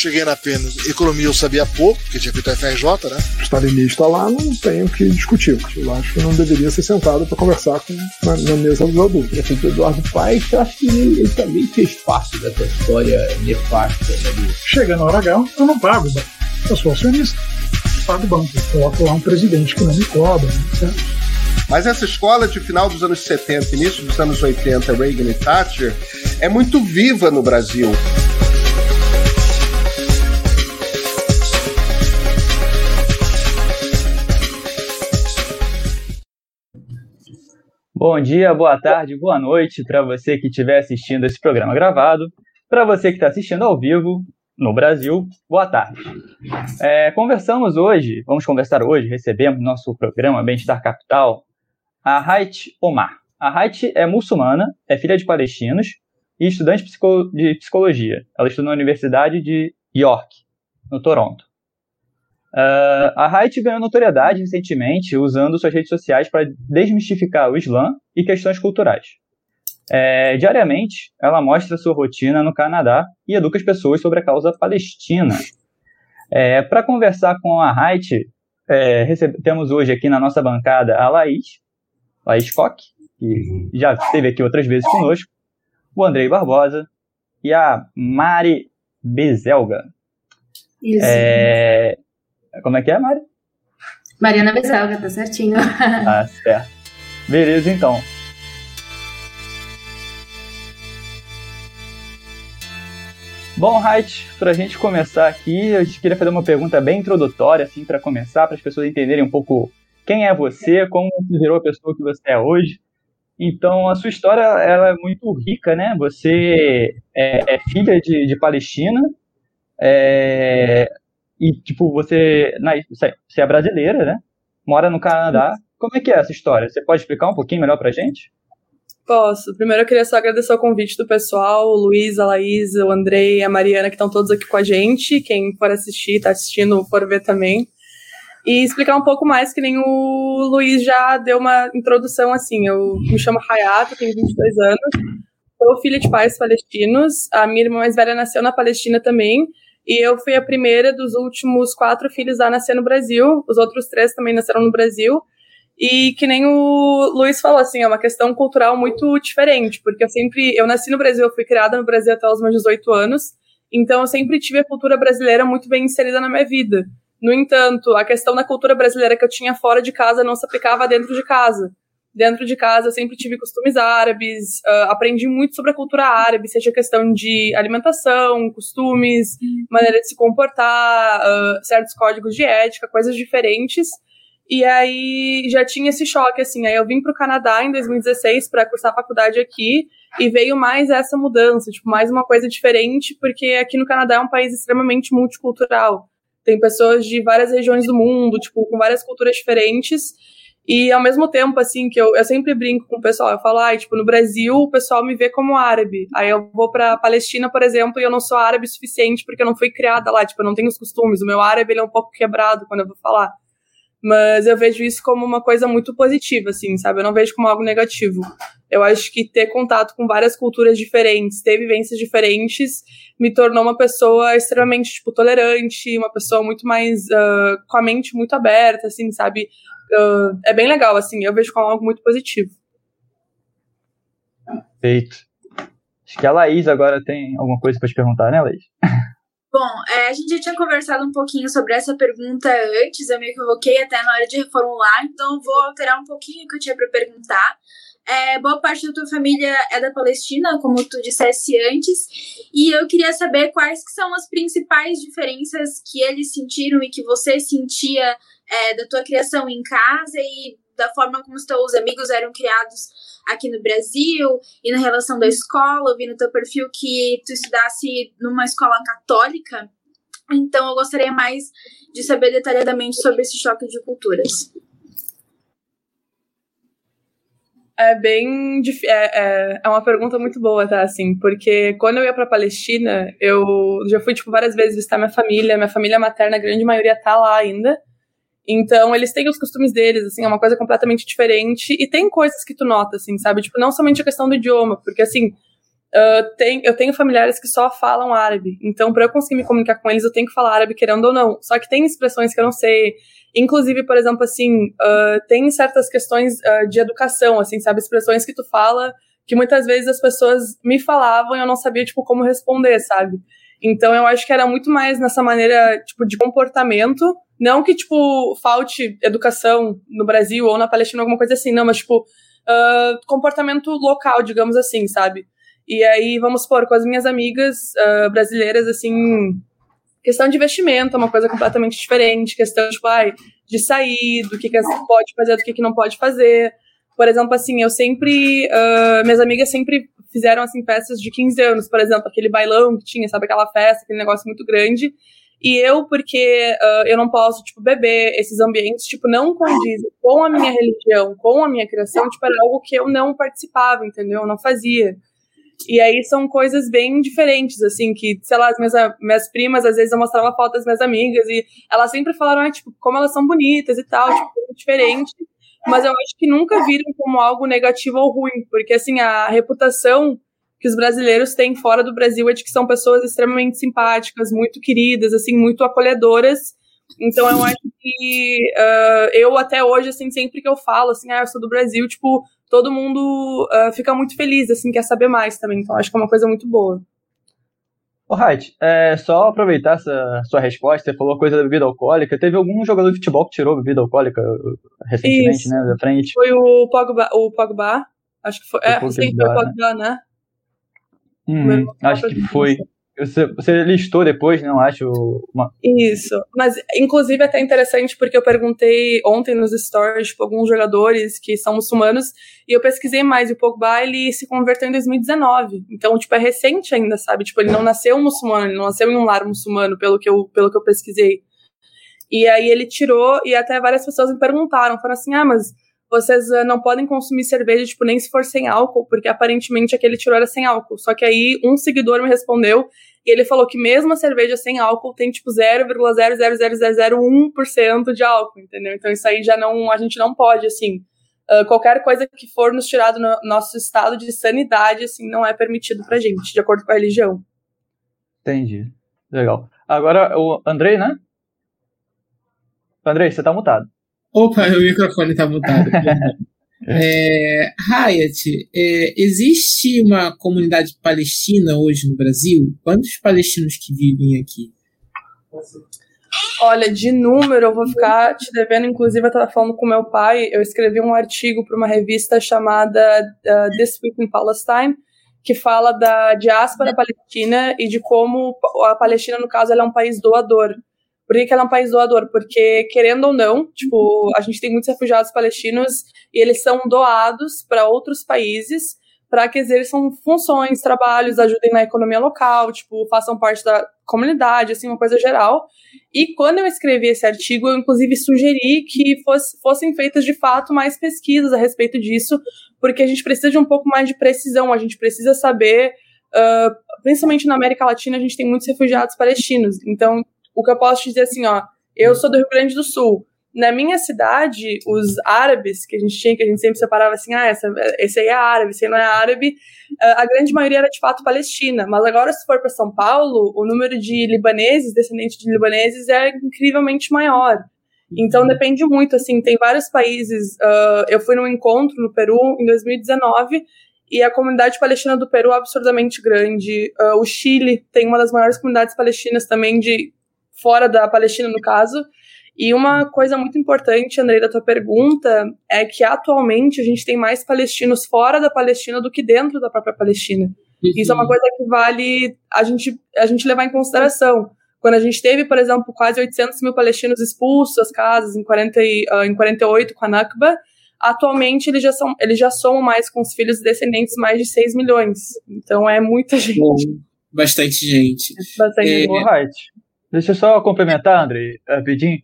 Cheguei na pena, economia eu sabia pouco, porque tinha feito a FRJ, né? Stalinista lá, não tenho o que discutir. Eu acho que não deveria ser sentado para conversar com, na, na, mesa dos adultos. Assim, o Eduardo Paes, eu acho que ele, ele, também fez parte dessa história nefasta. Né? Chega na hora H, eu não pago, eu sou acionista. Pago o banco. Coloco lá um presidente que não me cobra, né? Mas essa escola de final dos anos 70, início dos anos 80, Reagan e Thatcher, é muito viva no Brasil. Bom dia, boa tarde, boa noite para você que estiver assistindo esse programa gravado. Para você que está assistindo ao vivo no Brasil, boa tarde. É, conversamos hoje, vamos conversar hoje, recebemos no nosso programa Bem-Estar Capital a Hait Omar. A Hait é muçulmana, é filha de palestinos e estudante de psicologia. Ela estuda na Universidade de York, no Toronto. Uh, a Haidt ganhou notoriedade recentemente usando suas redes sociais para desmistificar o Islã e questões culturais. É, diariamente, ela mostra sua rotina no Canadá e educa as pessoas sobre a causa palestina. É, para conversar com a Haidt, é, temos hoje aqui na nossa bancada a Laís, Laís Koch, que já esteve aqui outras vezes conosco, o Andrei Barbosa e a Mari Bezelga. Isso. É, como é que é, Mari? Mariana Bezelga, tá certinho. Ah, certo. Beleza, então. Bom, Rait, para a gente começar aqui, eu queria fazer uma pergunta bem introdutória, assim, para começar, para as pessoas entenderem um pouco quem é você, como você virou a pessoa que você é hoje. Então, a sua história ela é muito rica, né? Você é, é filha de, de Palestina, é, e, tipo, você, você é brasileira, né? Mora no Canadá. Como é que é essa história? Você pode explicar um pouquinho melhor pra gente? Posso. Primeiro eu queria só agradecer o convite do pessoal, o Luiz, a Laís, o Andrei, a Mariana, que estão todos aqui com a gente. Quem for assistir, tá assistindo, for ver também. E explicar um pouco mais, que nem o Luiz já deu uma introdução assim. Eu me chamo Hayato, tenho 22 anos. Sou filha de pais palestinos. A minha irmã mais velha nasceu na Palestina também. E eu fui a primeira dos últimos quatro filhos a nascer no Brasil. Os outros três também nasceram no Brasil. E que nem o Luiz falou, assim, é uma questão cultural muito diferente, porque eu sempre, eu nasci no Brasil, eu fui criada no Brasil até os meus 18 anos, então eu sempre tive a cultura brasileira muito bem inserida na minha vida. No entanto, a questão da cultura brasileira que eu tinha fora de casa não se aplicava dentro de casa dentro de casa eu sempre tive costumes árabes, uh, aprendi muito sobre a cultura árabe, seja questão de alimentação, costumes, uhum. maneira de se comportar, uh, certos códigos de ética, coisas diferentes. E aí já tinha esse choque, assim. Aí eu vim para o Canadá em 2016 para cursar faculdade aqui e veio mais essa mudança, tipo, mais uma coisa diferente, porque aqui no Canadá é um país extremamente multicultural. Tem pessoas de várias regiões do mundo, tipo, com várias culturas diferentes. E ao mesmo tempo, assim, que eu, eu sempre brinco com o pessoal, eu falo, ah, tipo, no Brasil o pessoal me vê como árabe. Aí eu vou pra Palestina, por exemplo, e eu não sou árabe o suficiente porque eu não fui criada lá, tipo, eu não tenho os costumes. O meu árabe ele é um pouco quebrado quando eu vou falar. Mas eu vejo isso como uma coisa muito positiva, assim, sabe? Eu não vejo como algo negativo. Eu acho que ter contato com várias culturas diferentes, ter vivências diferentes, me tornou uma pessoa extremamente, tipo, tolerante, uma pessoa muito mais, uh, com a mente muito aberta, assim, sabe? Uh, é bem legal, assim, eu vejo como algo muito positivo. Feito. Acho que a Laís agora tem alguma coisa para te perguntar, né, Laís? Bom, é, a gente já tinha conversado um pouquinho sobre essa pergunta antes, eu me equivoquei até na hora de reformular, então vou alterar um pouquinho o que eu tinha para perguntar. É, boa parte da tua família é da Palestina, como tu dissesse antes, e eu queria saber quais que são as principais diferenças que eles sentiram e que você sentia é, da tua criação em casa e da forma como os teus amigos eram criados aqui no Brasil e na relação da escola. Eu vi no teu perfil que tu estudasse numa escola católica. Então, eu gostaria mais de saber detalhadamente sobre esse choque de culturas. É bem é, é, é, uma pergunta muito boa, tá? Assim, porque quando eu ia pra Palestina, eu já fui, tipo, várias vezes visitar minha família. Minha família materna, a grande maioria tá lá ainda. Então, eles têm os costumes deles, assim, é uma coisa completamente diferente. E tem coisas que tu nota, assim, sabe? Tipo, não somente a questão do idioma, porque, assim, uh, tem, eu tenho familiares que só falam árabe. Então, para eu conseguir me comunicar com eles, eu tenho que falar árabe, querendo ou não. Só que tem expressões que eu não sei. Inclusive, por exemplo, assim, uh, tem certas questões uh, de educação, assim, sabe? Expressões que tu fala que muitas vezes as pessoas me falavam e eu não sabia, tipo, como responder, sabe? Então, eu acho que era muito mais nessa maneira, tipo, de comportamento. Não que, tipo, falte educação no Brasil ou na Palestina, alguma coisa assim, não, mas, tipo, uh, comportamento local, digamos assim, sabe? E aí, vamos supor, com as minhas amigas brasileiras, assim, Questão de investimento é uma coisa completamente diferente. Questão, tipo, ai, de sair, do que, que pode fazer, do que, que não pode fazer. Por exemplo, assim, eu sempre. Uh, minhas amigas sempre fizeram, assim, festas de 15 anos, por exemplo, aquele bailão que tinha, sabe, aquela festa, aquele negócio muito grande. E eu, porque uh, eu não posso, tipo, beber esses ambientes, tipo, não condizem com a minha religião, com a minha criação, tipo, era algo que eu não participava, entendeu? Eu não fazia. E aí são coisas bem diferentes, assim, que, sei lá, as minhas, minhas primas, às vezes eu mostrava fotos das minhas amigas e elas sempre falaram, ah, tipo, como elas são bonitas e tal, tipo, diferente. Mas eu acho que nunca viram como algo negativo ou ruim, porque, assim, a reputação que os brasileiros têm fora do Brasil é de que são pessoas extremamente simpáticas, muito queridas, assim, muito acolhedoras. Então eu acho que uh, eu até hoje, assim, sempre que eu falo, assim, ah, eu sou do Brasil, tipo, todo mundo uh, fica muito feliz, assim, quer saber mais também. Então, acho que é uma coisa muito boa. Ô, Raid, é, só aproveitar essa sua resposta, você falou coisa da bebida alcoólica. Teve algum jogador de futebol que tirou bebida alcoólica uh, recentemente, Isso. né, da frente? Foi o Pogba, o Pogba acho que foi, é, sim, foi o Pogba, né? Hum, acho que foi. Você, você listou depois, não acho? Uma... Isso. Mas, inclusive, é até interessante porque eu perguntei ontem nos stories, tipo, alguns jogadores que são muçulmanos, e eu pesquisei mais. E o Pogba, ele se converteu em 2019. Então, tipo, é recente ainda, sabe? Tipo, ele não nasceu muçulmano, ele não nasceu em um lar muçulmano, pelo que eu, pelo que eu pesquisei. E aí ele tirou, e até várias pessoas me perguntaram, falaram assim, ah, mas vocês uh, não podem consumir cerveja, tipo, nem se for sem álcool, porque aparentemente aquele tirou era sem álcool. Só que aí um seguidor me respondeu e ele falou que mesmo a cerveja sem álcool tem tipo 0,00001% de álcool, entendeu? Então isso aí já não, a gente não pode, assim. Uh, qualquer coisa que for nos tirado no nosso estado de sanidade, assim, não é permitido pra gente, de acordo com a religião. Entendi. Legal. Agora, o Andrei, né? Andrei, você tá mutado. Opa, o microfone tá mutado. É, Hayat, é, existe uma comunidade palestina hoje no Brasil? Quantos palestinos que vivem aqui? Olha, de número eu vou ficar te devendo. Inclusive, eu estava falando com meu pai. Eu escrevi um artigo para uma revista chamada uh, This Week in Palestine, que fala da diáspora palestina e de como a Palestina, no caso, ela é um país doador. Por que, que ela é um país doador? Porque, querendo ou não, tipo, a gente tem muitos refugiados palestinos e eles são doados para outros países para que exerçam funções, trabalhos, ajudem na economia local, tipo, façam parte da comunidade, assim, uma coisa geral. E quando eu escrevi esse artigo, eu inclusive sugeri que fosse, fossem feitas de fato mais pesquisas a respeito disso, porque a gente precisa de um pouco mais de precisão, a gente precisa saber, uh, principalmente na América Latina, a gente tem muitos refugiados palestinos. Então, o que eu posso te dizer assim, ó, eu sou do Rio Grande do Sul. Na minha cidade, os árabes que a gente tinha, que a gente sempre separava assim, ah, essa, esse aí é árabe, esse aí não é árabe, a grande maioria era de fato palestina. Mas agora, se for para São Paulo, o número de libaneses, descendentes de libaneses, é incrivelmente maior. Então depende muito, assim, tem vários países. Uh, eu fui num encontro no Peru em 2019 e a comunidade palestina do Peru é absurdamente grande. Uh, o Chile tem uma das maiores comunidades palestinas também de fora da Palestina, no caso. E uma coisa muito importante, Andrei, da tua pergunta, é que atualmente a gente tem mais palestinos fora da Palestina do que dentro da própria Palestina. Uhum. Isso é uma coisa que vale a gente, a gente levar em consideração. Quando a gente teve, por exemplo, quase 800 mil palestinos expulsos das casas em, 40, uh, em 48 com a Nakba, Atualmente, eles já, são, eles já somam mais com os filhos descendentes mais de 6 milhões. Então, é muita gente. Bom, bastante gente. Bastante é, gente. Deixa eu só complementar, André, rapidinho.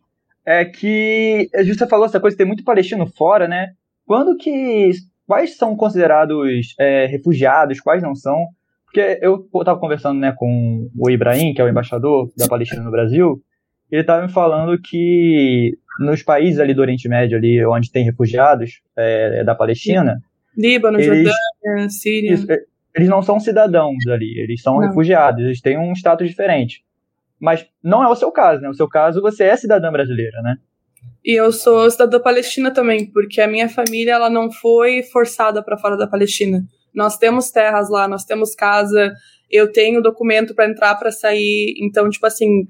É que você falou essa coisa, tem muito palestino fora, né? Quando que. Quais são considerados é, refugiados, quais não são? Porque eu estava conversando né, com o Ibrahim, que é o embaixador da Palestina no Brasil, ele estava me falando que nos países ali do Oriente Médio, ali onde tem refugiados é, da Palestina. Líbano, eles, Jordânia, Síria. Isso, eles não são cidadãos ali, eles são não. refugiados, eles têm um status diferente. Mas não é o seu caso, né? O seu caso, você é cidadã brasileira, né? E eu sou cidadã palestina também, porque a minha família ela não foi forçada para fora da Palestina. Nós temos terras lá, nós temos casa, eu tenho documento para entrar, para sair. Então, tipo assim,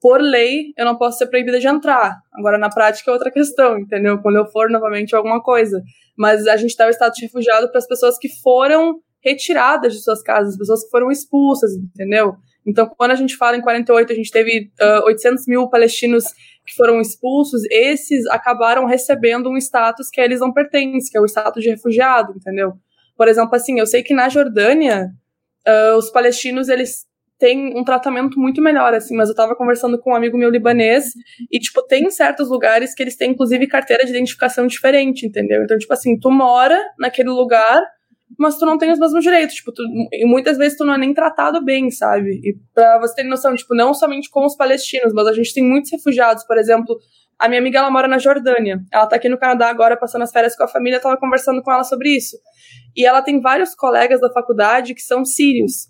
por lei, eu não posso ser proibida de entrar. Agora, na prática, é outra questão, entendeu? Quando eu for novamente alguma coisa. Mas a gente dá o status de refugiado para as pessoas que foram retiradas de suas casas, as pessoas que foram expulsas, entendeu? Então, quando a gente fala em 48, a gente teve uh, 800 mil palestinos que foram expulsos, esses acabaram recebendo um status que eles não pertencem, que é o status de refugiado, entendeu? Por exemplo, assim, eu sei que na Jordânia, uh, os palestinos, eles têm um tratamento muito melhor, assim, mas eu tava conversando com um amigo meu libanês, e, tipo, tem certos lugares que eles têm, inclusive, carteira de identificação diferente, entendeu? Então, tipo assim, tu mora naquele lugar, mas tu não tem os mesmos direitos, tipo, tu, e muitas vezes tu não é nem tratado bem, sabe? E pra você ter noção, tipo, não somente com os palestinos, mas a gente tem muitos refugiados, por exemplo, a minha amiga, ela mora na Jordânia, ela tá aqui no Canadá agora, passando as férias com a família, tava conversando com ela sobre isso. E ela tem vários colegas da faculdade que são sírios,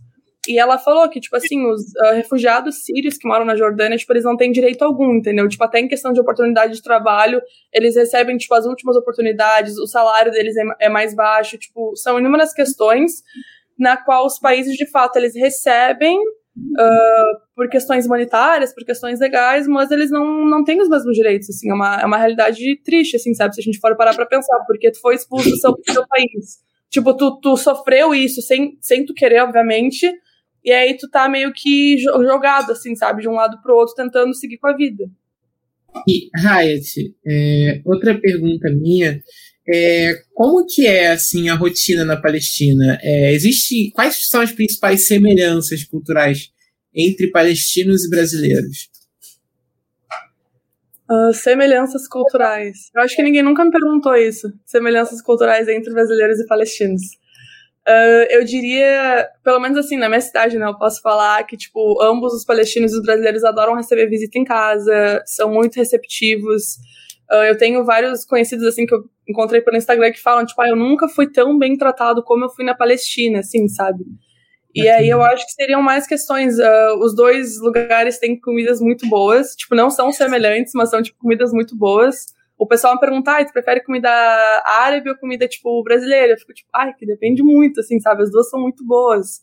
e ela falou que, tipo assim, os uh, refugiados sírios que moram na Jordânia, tipo, eles não têm direito algum, entendeu? Tipo, até em questão de oportunidade de trabalho, eles recebem, tipo, as últimas oportunidades, o salário deles é, é mais baixo, tipo, são inúmeras questões na qual os países, de fato, eles recebem uh, por questões humanitárias, por questões legais, mas eles não, não têm os mesmos direitos, assim, é uma, é uma realidade triste, assim, sabe? Se a gente for parar pra pensar, porque tu foi expulso do seu, do seu país. Tipo, tu, tu sofreu isso sem, sem tu querer, obviamente, e aí tu tá meio que jogado, assim, sabe? De um lado pro outro, tentando seguir com a vida. E, Hayat, é, outra pergunta minha é como que é, assim, a rotina na Palestina? É, existe, quais são as principais semelhanças culturais entre palestinos e brasileiros? Uh, semelhanças culturais. Eu acho que ninguém nunca me perguntou isso. Semelhanças culturais entre brasileiros e palestinos. Uh, eu diria, pelo menos assim, na minha cidade, né? Eu posso falar que, tipo, ambos os palestinos e os brasileiros adoram receber visita em casa, são muito receptivos. Uh, eu tenho vários conhecidos, assim, que eu encontrei pelo Instagram que falam, tipo, ah, eu nunca fui tão bem tratado como eu fui na Palestina, assim, sabe? E aí eu acho que seriam mais questões. Uh, os dois lugares têm comidas muito boas. Tipo, não são semelhantes, mas são, tipo, comidas muito boas o pessoal me pergunta, ah, tu prefere comida árabe ou comida, tipo, brasileira? Eu fico, tipo, ai, que depende muito, assim, sabe? As duas são muito boas.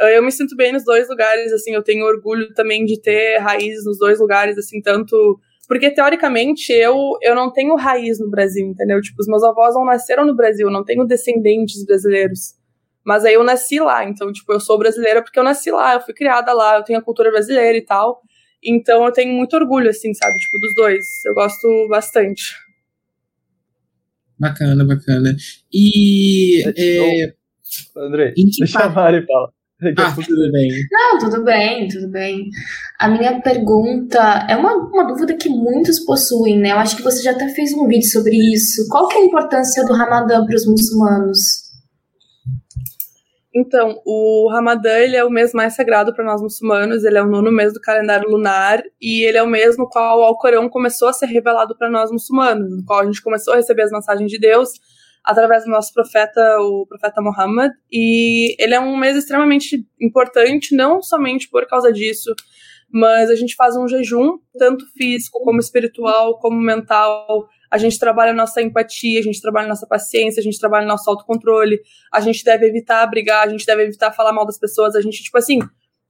Ah, eu me sinto bem nos dois lugares, assim, eu tenho orgulho também de ter raízes nos dois lugares, assim, tanto... Porque, teoricamente, eu, eu não tenho raiz no Brasil, entendeu? Tipo, os meus avós não nasceram no Brasil, não tenho descendentes brasileiros. Mas aí eu nasci lá, então, tipo, eu sou brasileira porque eu nasci lá, eu fui criada lá, eu tenho a cultura brasileira e tal. Então eu tenho muito orgulho, assim, sabe? Tipo, dos dois. Eu gosto bastante. Bacana, bacana. E. É, André, deixa a Mari falar. Ah, tudo bem. Não, tudo bem, tudo bem. A minha pergunta é uma, uma dúvida que muitos possuem, né? Eu acho que você já até fez um vídeo sobre isso. Qual que é a importância do Ramadã para os muçulmanos? Então, o Ramadã ele é o mês mais sagrado para nós muçulmanos, ele é o nono mês do calendário lunar e ele é o mês no qual o Alcorão começou a ser revelado para nós muçulmanos, no qual a gente começou a receber as mensagens de Deus através do nosso profeta, o profeta Muhammad, e ele é um mês extremamente importante, não somente por causa disso, mas a gente faz um jejum, tanto físico como espiritual, como mental, a gente trabalha nossa empatia, a gente trabalha nossa paciência, a gente trabalha nosso autocontrole, a gente deve evitar brigar, a gente deve evitar falar mal das pessoas, a gente, tipo assim,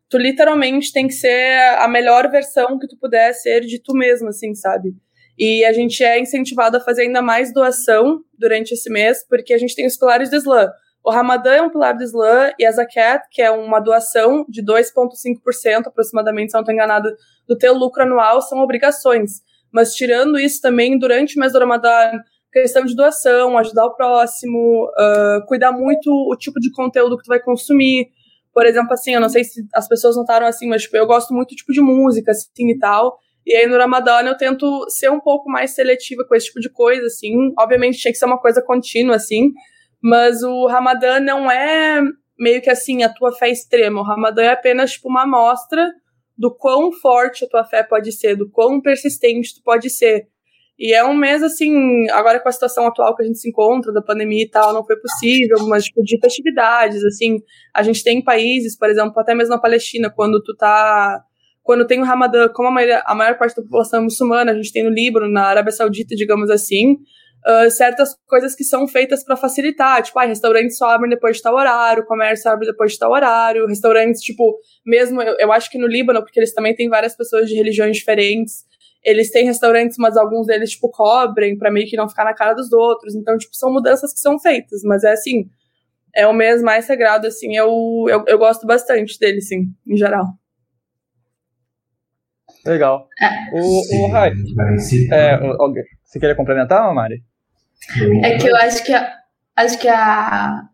tu literalmente tem que ser a melhor versão que tu puder ser de tu mesmo, assim, sabe? E a gente é incentivado a fazer ainda mais doação durante esse mês, porque a gente tem os pilares do Islã. O Ramadã é um pilar do Islã e a Zakat, que é uma doação de 2,5% aproximadamente, se não estou enganado, do teu lucro anual, são obrigações. Mas tirando isso também, durante o mês do Ramadã, questão de doação, ajudar o próximo, uh, cuidar muito o tipo de conteúdo que tu vai consumir. Por exemplo, assim, eu não sei se as pessoas notaram assim, mas tipo, eu gosto muito do tipo de música, assim, e tal. E aí no Ramadã eu tento ser um pouco mais seletiva com esse tipo de coisa, assim. Obviamente tinha que ser uma coisa contínua, assim. Mas o Ramadã não é meio que assim a tua fé extrema. O Ramadã é apenas tipo uma amostra do quão forte a tua fé pode ser, do quão persistente tu pode ser. E é um mês, assim, agora com a situação atual que a gente se encontra, da pandemia e tal, não foi possível, mas, tipo, de festividades, assim, a gente tem países, por exemplo, até mesmo na Palestina, quando tu tá, quando tem o Ramadã, como a maior, a maior parte da população é muçulmana, a gente tem no Líbano, na Arábia Saudita, digamos assim, uh, certas coisas que são feitas para facilitar, tipo, ah, restaurantes só abrem depois de tal horário, comércio abre depois de tal horário, restaurantes, tipo, mesmo, eu, eu acho que no Líbano, porque eles também têm várias pessoas de religiões diferentes, eles têm restaurantes, mas alguns deles, tipo, cobrem para meio que não ficar na cara dos outros. Então, tipo, são mudanças que são feitas. Mas é assim, é o mês mais sagrado, assim, eu, eu, eu gosto bastante dele, sim, em geral. Legal. É, o, o Rai, é, você queria complementar, Mari? É que eu acho que a, acho que a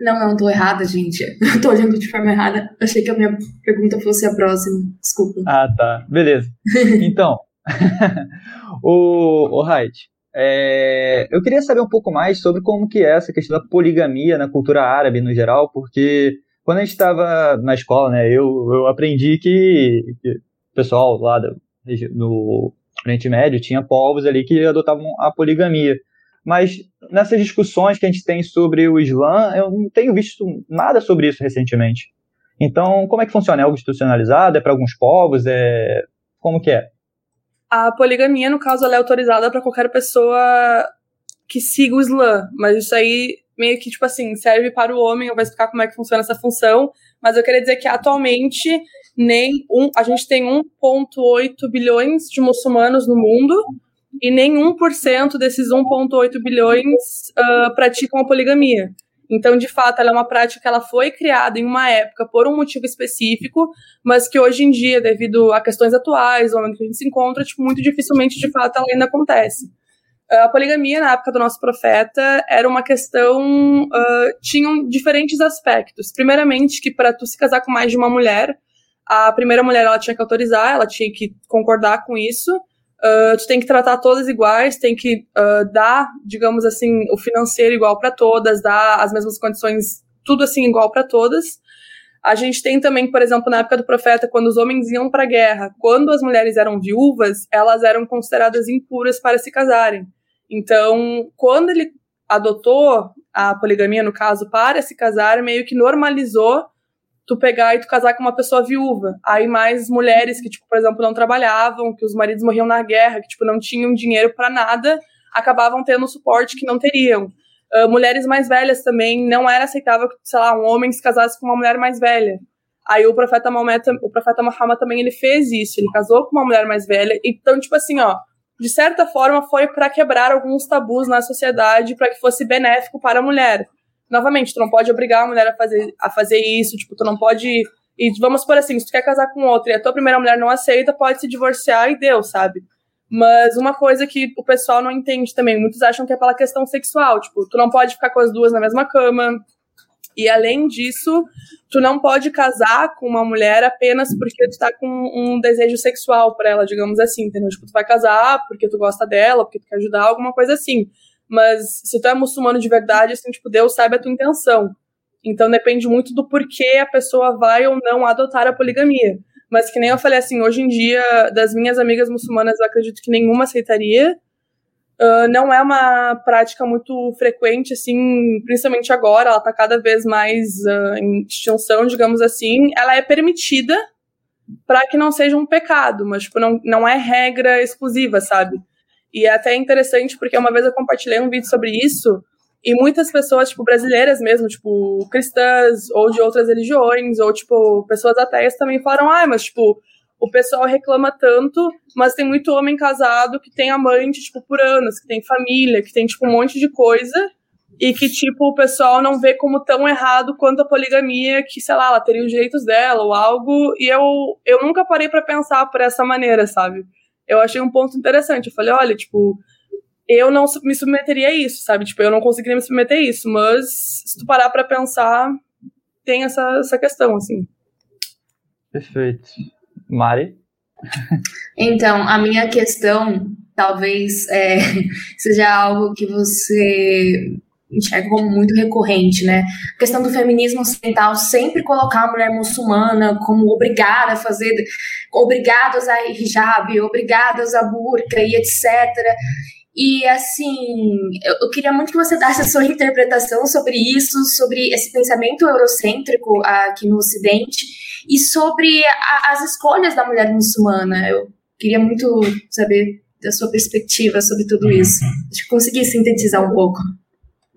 não, não, tô errada, gente. Eu tô olhando de forma errada. Achei que a minha pergunta fosse a próxima. Desculpa. Ah, tá. Beleza. Então, o, o Haidt, é, eu queria saber um pouco mais sobre como que é essa questão da poligamia na cultura árabe no geral, porque quando a gente estava na escola, né, eu, eu aprendi que, que o pessoal lá do, no Oriente Médio tinha povos ali que adotavam a poligamia. Mas nessas discussões que a gente tem sobre o Islã, eu não tenho visto nada sobre isso recentemente. Então, como é que funciona? É algo institucionalizado? É para alguns povos? É como que é? A poligamia, no caso, ela é autorizada para qualquer pessoa que siga o Islã, mas isso aí meio que tipo assim serve para o homem. Eu vou explicar como é que funciona essa função, mas eu queria dizer que atualmente nem um, a gente tem 1,8 bilhões de muçulmanos no mundo e nem 1% desses 1,8 bilhões uh, praticam a poligamia. Então, de fato, ela é uma prática que ela foi criada em uma época por um motivo específico, mas que hoje em dia, devido a questões atuais, o momento que a gente se encontra, tipo, muito dificilmente, de fato, ela ainda acontece. A poligamia, na época do nosso profeta, era uma questão. Uh, tinham diferentes aspectos. Primeiramente, que para tu se casar com mais de uma mulher, a primeira mulher ela tinha que autorizar, ela tinha que concordar com isso. Uh, tu tem que tratar todas iguais, tem que uh, dar, digamos assim, o financeiro igual para todas, dar as mesmas condições, tudo assim igual para todas. A gente tem também, por exemplo, na época do profeta, quando os homens iam para a guerra, quando as mulheres eram viúvas, elas eram consideradas impuras para se casarem. Então, quando ele adotou a poligamia, no caso, para se casar, meio que normalizou tu pegar e tu casar com uma pessoa viúva. Aí mais mulheres que, tipo, por exemplo, não trabalhavam, que os maridos morriam na guerra, que, tipo, não tinham dinheiro para nada, acabavam tendo suporte que não teriam. Uh, mulheres mais velhas também, não era aceitável que, sei lá, um homem se casasse com uma mulher mais velha. Aí o profeta Maomé, o profeta Muhammad também ele fez isso, ele casou com uma mulher mais velha. Então, tipo assim, ó, de certa forma foi para quebrar alguns tabus na sociedade, para que fosse benéfico para a mulher novamente, tu não pode obrigar a mulher a fazer, a fazer isso, tipo, tu não pode. E vamos por assim, se tu quer casar com outra e a tua primeira mulher não aceita, pode se divorciar e deu, sabe? Mas uma coisa que o pessoal não entende também, muitos acham que é pela questão sexual, tipo, tu não pode ficar com as duas na mesma cama. E além disso, tu não pode casar com uma mulher apenas porque tu tá com um desejo sexual para ela, digamos assim, entendeu? Tipo, tu vai casar porque tu gosta dela, porque tu quer ajudar, alguma coisa assim. Mas se tu é muçulmano de verdade, assim, tipo, Deus sabe a tua intenção. Então depende muito do porquê a pessoa vai ou não adotar a poligamia. Mas que nem eu falei assim, hoje em dia, das minhas amigas muçulmanas, eu acredito que nenhuma aceitaria. Uh, não é uma prática muito frequente, assim, principalmente agora, ela está cada vez mais uh, em extinção, digamos assim. Ela é permitida para que não seja um pecado, mas tipo, não, não é regra exclusiva, sabe? E é até interessante porque uma vez eu compartilhei um vídeo sobre isso e muitas pessoas, tipo, brasileiras mesmo, tipo, cristãs ou de outras religiões, ou, tipo, pessoas ateias também falaram, ah, mas, tipo, o pessoal reclama tanto, mas tem muito homem casado que tem amante, tipo, por anos, que tem família, que tem, tipo, um monte de coisa, e que, tipo, o pessoal não vê como tão errado quanto a poligamia, que, sei lá, ela teria os direitos dela ou algo, e eu, eu nunca parei para pensar por essa maneira, sabe? Eu achei um ponto interessante. Eu falei, olha, tipo, eu não me submeteria a isso, sabe? Tipo, eu não conseguiria me submeter a isso, mas se tu parar pra pensar, tem essa, essa questão, assim. Perfeito. Mari? Então, a minha questão talvez é, seja algo que você enxerga como muito recorrente, né? A questão do feminismo ocidental sempre colocar a mulher muçulmana como obrigada a fazer, obrigada a usar hijab, obrigada a usar burca e etc. E assim, eu, eu, queria muito que você desse a sua interpretação sobre isso, sobre esse pensamento eurocêntrico aqui no Ocidente e sobre a, as escolhas da mulher muçulmana. Eu queria muito saber da sua perspectiva sobre tudo isso. Acho que consegui sintetizar um pouco.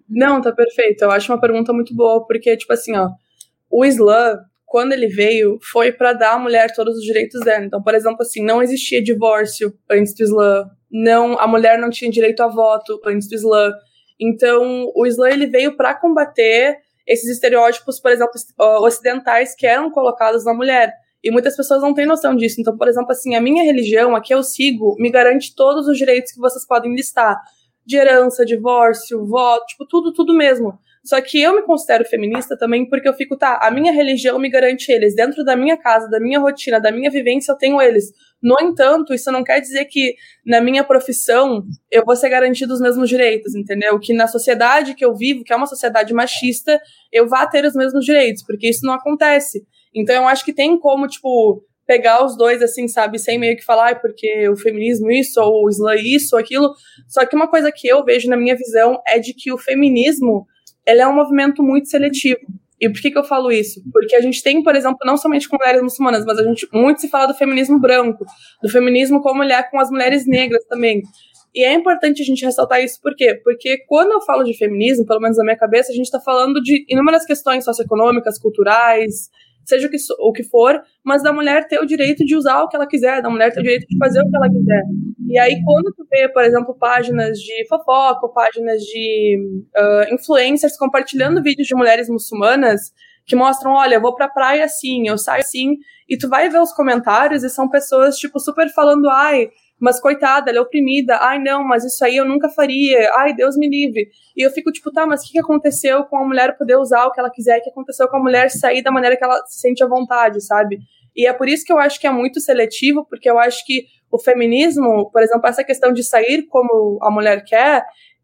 Não, tá perfeito. Eu acho uma pergunta muito boa, porque, tipo assim, ó, o Islã, quando ele veio, foi para dar à mulher todos os direitos dela. Então, por exemplo, assim, não existia divórcio antes do Islã, não, a mulher não tinha direito a voto antes do Islã. Então, o Islã ele veio para combater esses estereótipos, por exemplo, ocidentais que eram colocados na mulher. E muitas pessoas não têm noção disso. Então, por exemplo, assim, a minha religião, a que eu sigo, me garante todos os direitos que vocês podem listar de herança, divórcio, voto, tipo, tudo, tudo mesmo. Só que eu me considero feminista também porque eu fico, tá, a minha religião me garante eles. Dentro da minha casa, da minha rotina, da minha vivência, eu tenho eles. No entanto, isso não quer dizer que na minha profissão eu vou ser garantido os mesmos direitos, entendeu? Que na sociedade que eu vivo, que é uma sociedade machista, eu vá ter os mesmos direitos, porque isso não acontece. Então eu acho que tem como, tipo, pegar os dois, assim, sabe, sem meio que falar, porque o feminismo isso, ou o Islã isso, ou aquilo. Só que uma coisa que eu vejo na minha visão é de que o feminismo, ele é um movimento muito seletivo. E por que, que eu falo isso? Porque a gente tem, por exemplo, não somente com mulheres muçulmanas, mas a gente muito se fala do feminismo branco, do feminismo como ele é com as mulheres negras também. E é importante a gente ressaltar isso, por quê? Porque quando eu falo de feminismo, pelo menos na minha cabeça, a gente está falando de inúmeras questões socioeconômicas, culturais, seja o que, o que for, mas da mulher ter o direito de usar o que ela quiser, da mulher ter o direito de fazer o que ela quiser. E aí, quando tu vê, por exemplo, páginas de fofoca, páginas de uh, influencers compartilhando vídeos de mulheres muçulmanas que mostram, olha, eu vou pra praia assim, eu saio assim, e tu vai ver os comentários e são pessoas, tipo, super falando, ai, mas coitada, ela é oprimida, ai não, mas isso aí eu nunca faria, ai Deus me livre. E eu fico tipo, tá, mas o que, aconteceu com a mulher poder usar o que ela quiser, o que aconteceu com a mulher sair da maneira que ela se sente à vontade, sabe? E é por isso que eu acho que é muito seletivo, porque eu acho que o feminismo, por exemplo, essa questão de sair como a mulher quer,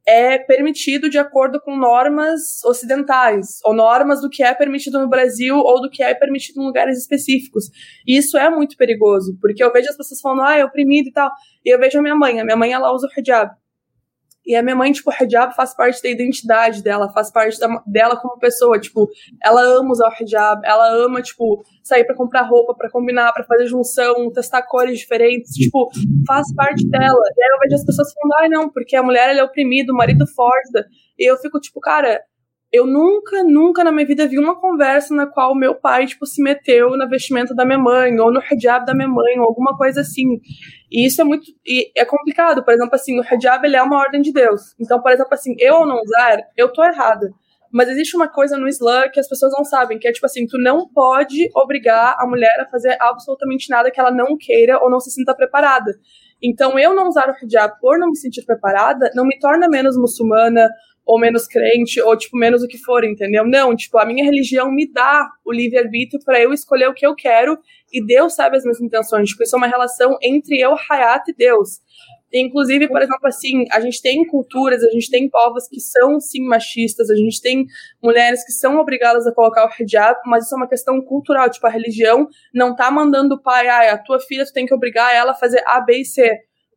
é permitido de acordo com normas ocidentais, ou normas do que é permitido no Brasil ou do que é permitido em lugares específicos. E isso é muito perigoso, porque eu vejo as pessoas falando, ah, é oprimido e tal, e eu vejo a minha mãe, a minha mãe ela usa o hijab. E a minha mãe, tipo, o hijab faz parte da identidade dela, faz parte da, dela como pessoa. Tipo, ela ama usar o hijab, ela ama, tipo, sair para comprar roupa, para combinar, para fazer junção, testar cores diferentes. Tipo, faz parte dela. E aí eu vejo as pessoas falando, ai, ah, não, porque a mulher ela é oprimida, o marido força. E eu fico, tipo, cara, eu nunca, nunca na minha vida vi uma conversa na qual meu pai, tipo, se meteu na vestimenta da minha mãe, ou no hijab da minha mãe, ou alguma coisa assim. E isso é muito, e é complicado. Por exemplo, assim, o hijab, ele é uma ordem de Deus. Então, por exemplo, assim, eu não usar, eu tô errada. Mas existe uma coisa no Islã que as pessoas não sabem, que é tipo assim, tu não pode obrigar a mulher a fazer absolutamente nada que ela não queira ou não se sinta preparada. Então, eu não usar o hijab por não me sentir preparada não me torna menos muçulmana ou menos crente, ou, tipo, menos o que for, entendeu? Não, tipo, a minha religião me dá o livre-arbítrio para eu escolher o que eu quero, e Deus sabe as minhas intenções. Tipo, isso é uma relação entre eu, Hayat, e Deus. E, inclusive, por exemplo, assim, a gente tem culturas, a gente tem povos que são, sim, machistas, a gente tem mulheres que são obrigadas a colocar o hijab, mas isso é uma questão cultural, tipo, a religião não tá mandando o pai, ah, a tua filha, tu tem que obrigar ela a fazer A, B e C.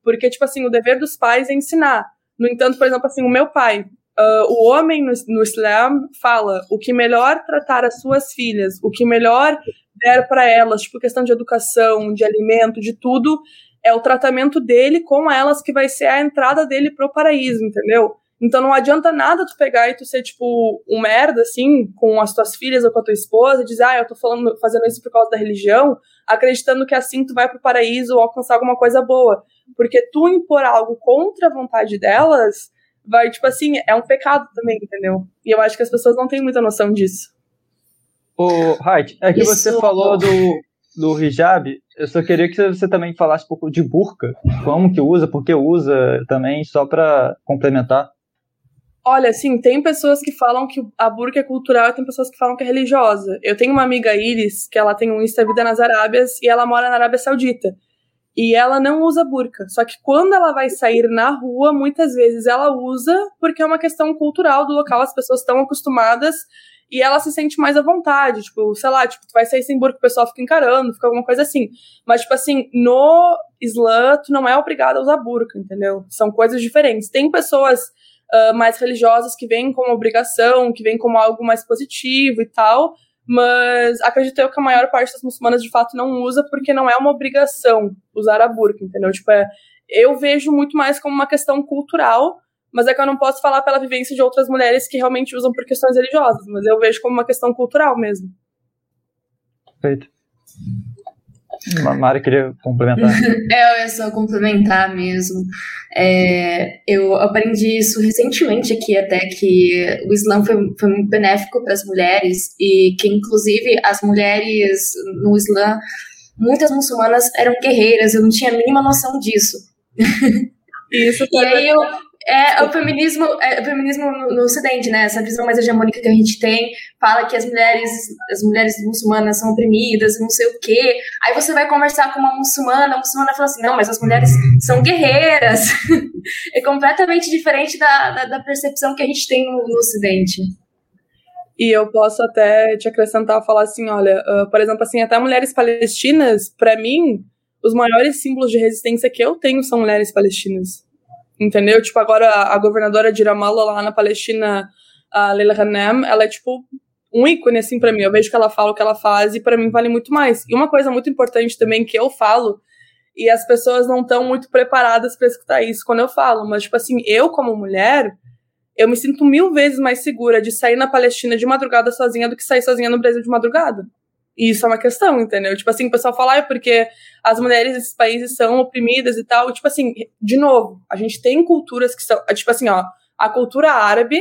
Porque, tipo assim, o dever dos pais é ensinar. No entanto, por exemplo, assim, o meu pai, Uh, o homem no, no Islã fala o que melhor tratar as suas filhas, o que melhor der para elas, tipo questão de educação, de alimento, de tudo, é o tratamento dele com elas que vai ser a entrada dele pro paraíso, entendeu? Então não adianta nada tu pegar e tu ser, tipo, um merda, assim, com as tuas filhas ou com a tua esposa, e dizer, ah, eu tô falando, fazendo isso por causa da religião, acreditando que assim tu vai pro paraíso ou alcançar alguma coisa boa. Porque tu impor algo contra a vontade delas, vai, tipo assim, é um pecado também, entendeu? E eu acho que as pessoas não têm muita noção disso. O Hart, é que Isso. você falou do. do hijab, eu só queria que você também falasse um pouco de burca, como que usa, por que usa também, só para complementar. Olha, assim, tem pessoas que falam que a burca é cultural e tem pessoas que falam que é religiosa. Eu tenho uma amiga Iris, que ela tem um Insta Vida nas Arábias e ela mora na Arábia Saudita. E ela não usa burca. Só que quando ela vai sair na rua, muitas vezes ela usa porque é uma questão cultural do local, as pessoas estão acostumadas e ela se sente mais à vontade. Tipo, sei lá, tipo, tu vai sair sem burca, o pessoal fica encarando, fica alguma coisa assim. Mas, tipo assim, no Islã, tu não é obrigada a usar burca, entendeu? São coisas diferentes. Tem pessoas uh, mais religiosas que vêm como obrigação, que vêm como algo mais positivo e tal, mas acredito eu que a maior parte das muçulmanas de fato não usa porque não é uma obrigação usar a burca, entendeu? Tipo, é, eu vejo muito mais como uma questão cultural, mas é que eu não posso falar pela vivência de outras mulheres que realmente usam por questões religiosas, mas eu vejo como uma questão cultural mesmo. Perfeito. Mari queria complementar. é, eu só complementar mesmo. É, eu aprendi isso recentemente aqui, até que o Islã foi, foi muito benéfico para as mulheres e que, inclusive, as mulheres no Islã, muitas muçulmanas eram guerreiras, eu não tinha a mínima noção disso. Isso e aí eu, é o feminismo, é o feminismo no, no, Ocidente, né? Essa visão mais hegemônica que a gente tem, fala que as mulheres, as mulheres muçulmanas são oprimidas, não sei o quê. Aí você vai conversar com uma muçulmana, a muçulmana fala assim, não, mas as mulheres são guerreiras. é completamente diferente da, da, da, percepção que a gente tem no, no, Ocidente. E eu posso até te acrescentar, falar assim, olha, uh, por exemplo, assim, até mulheres palestinas, para mim, os maiores símbolos de resistência que eu tenho são mulheres palestinas Entendeu? Tipo, agora a governadora de Ramallah lá na Palestina, a Leila Hanem, ela é tipo um ícone assim para mim. Eu vejo que ela fala o que ela faz e para mim vale muito mais. E uma coisa muito importante também que eu falo e as pessoas não estão muito preparadas para escutar isso quando eu falo, mas tipo assim, eu como mulher, eu me sinto mil vezes mais segura de sair na Palestina de madrugada sozinha do que sair sozinha no Brasil de madrugada. E isso é uma questão, entendeu? Tipo assim, o pessoal fala, ah, é porque as mulheres desses países são oprimidas e tal. Tipo assim, de novo, a gente tem culturas que são. Tipo assim, ó, a cultura árabe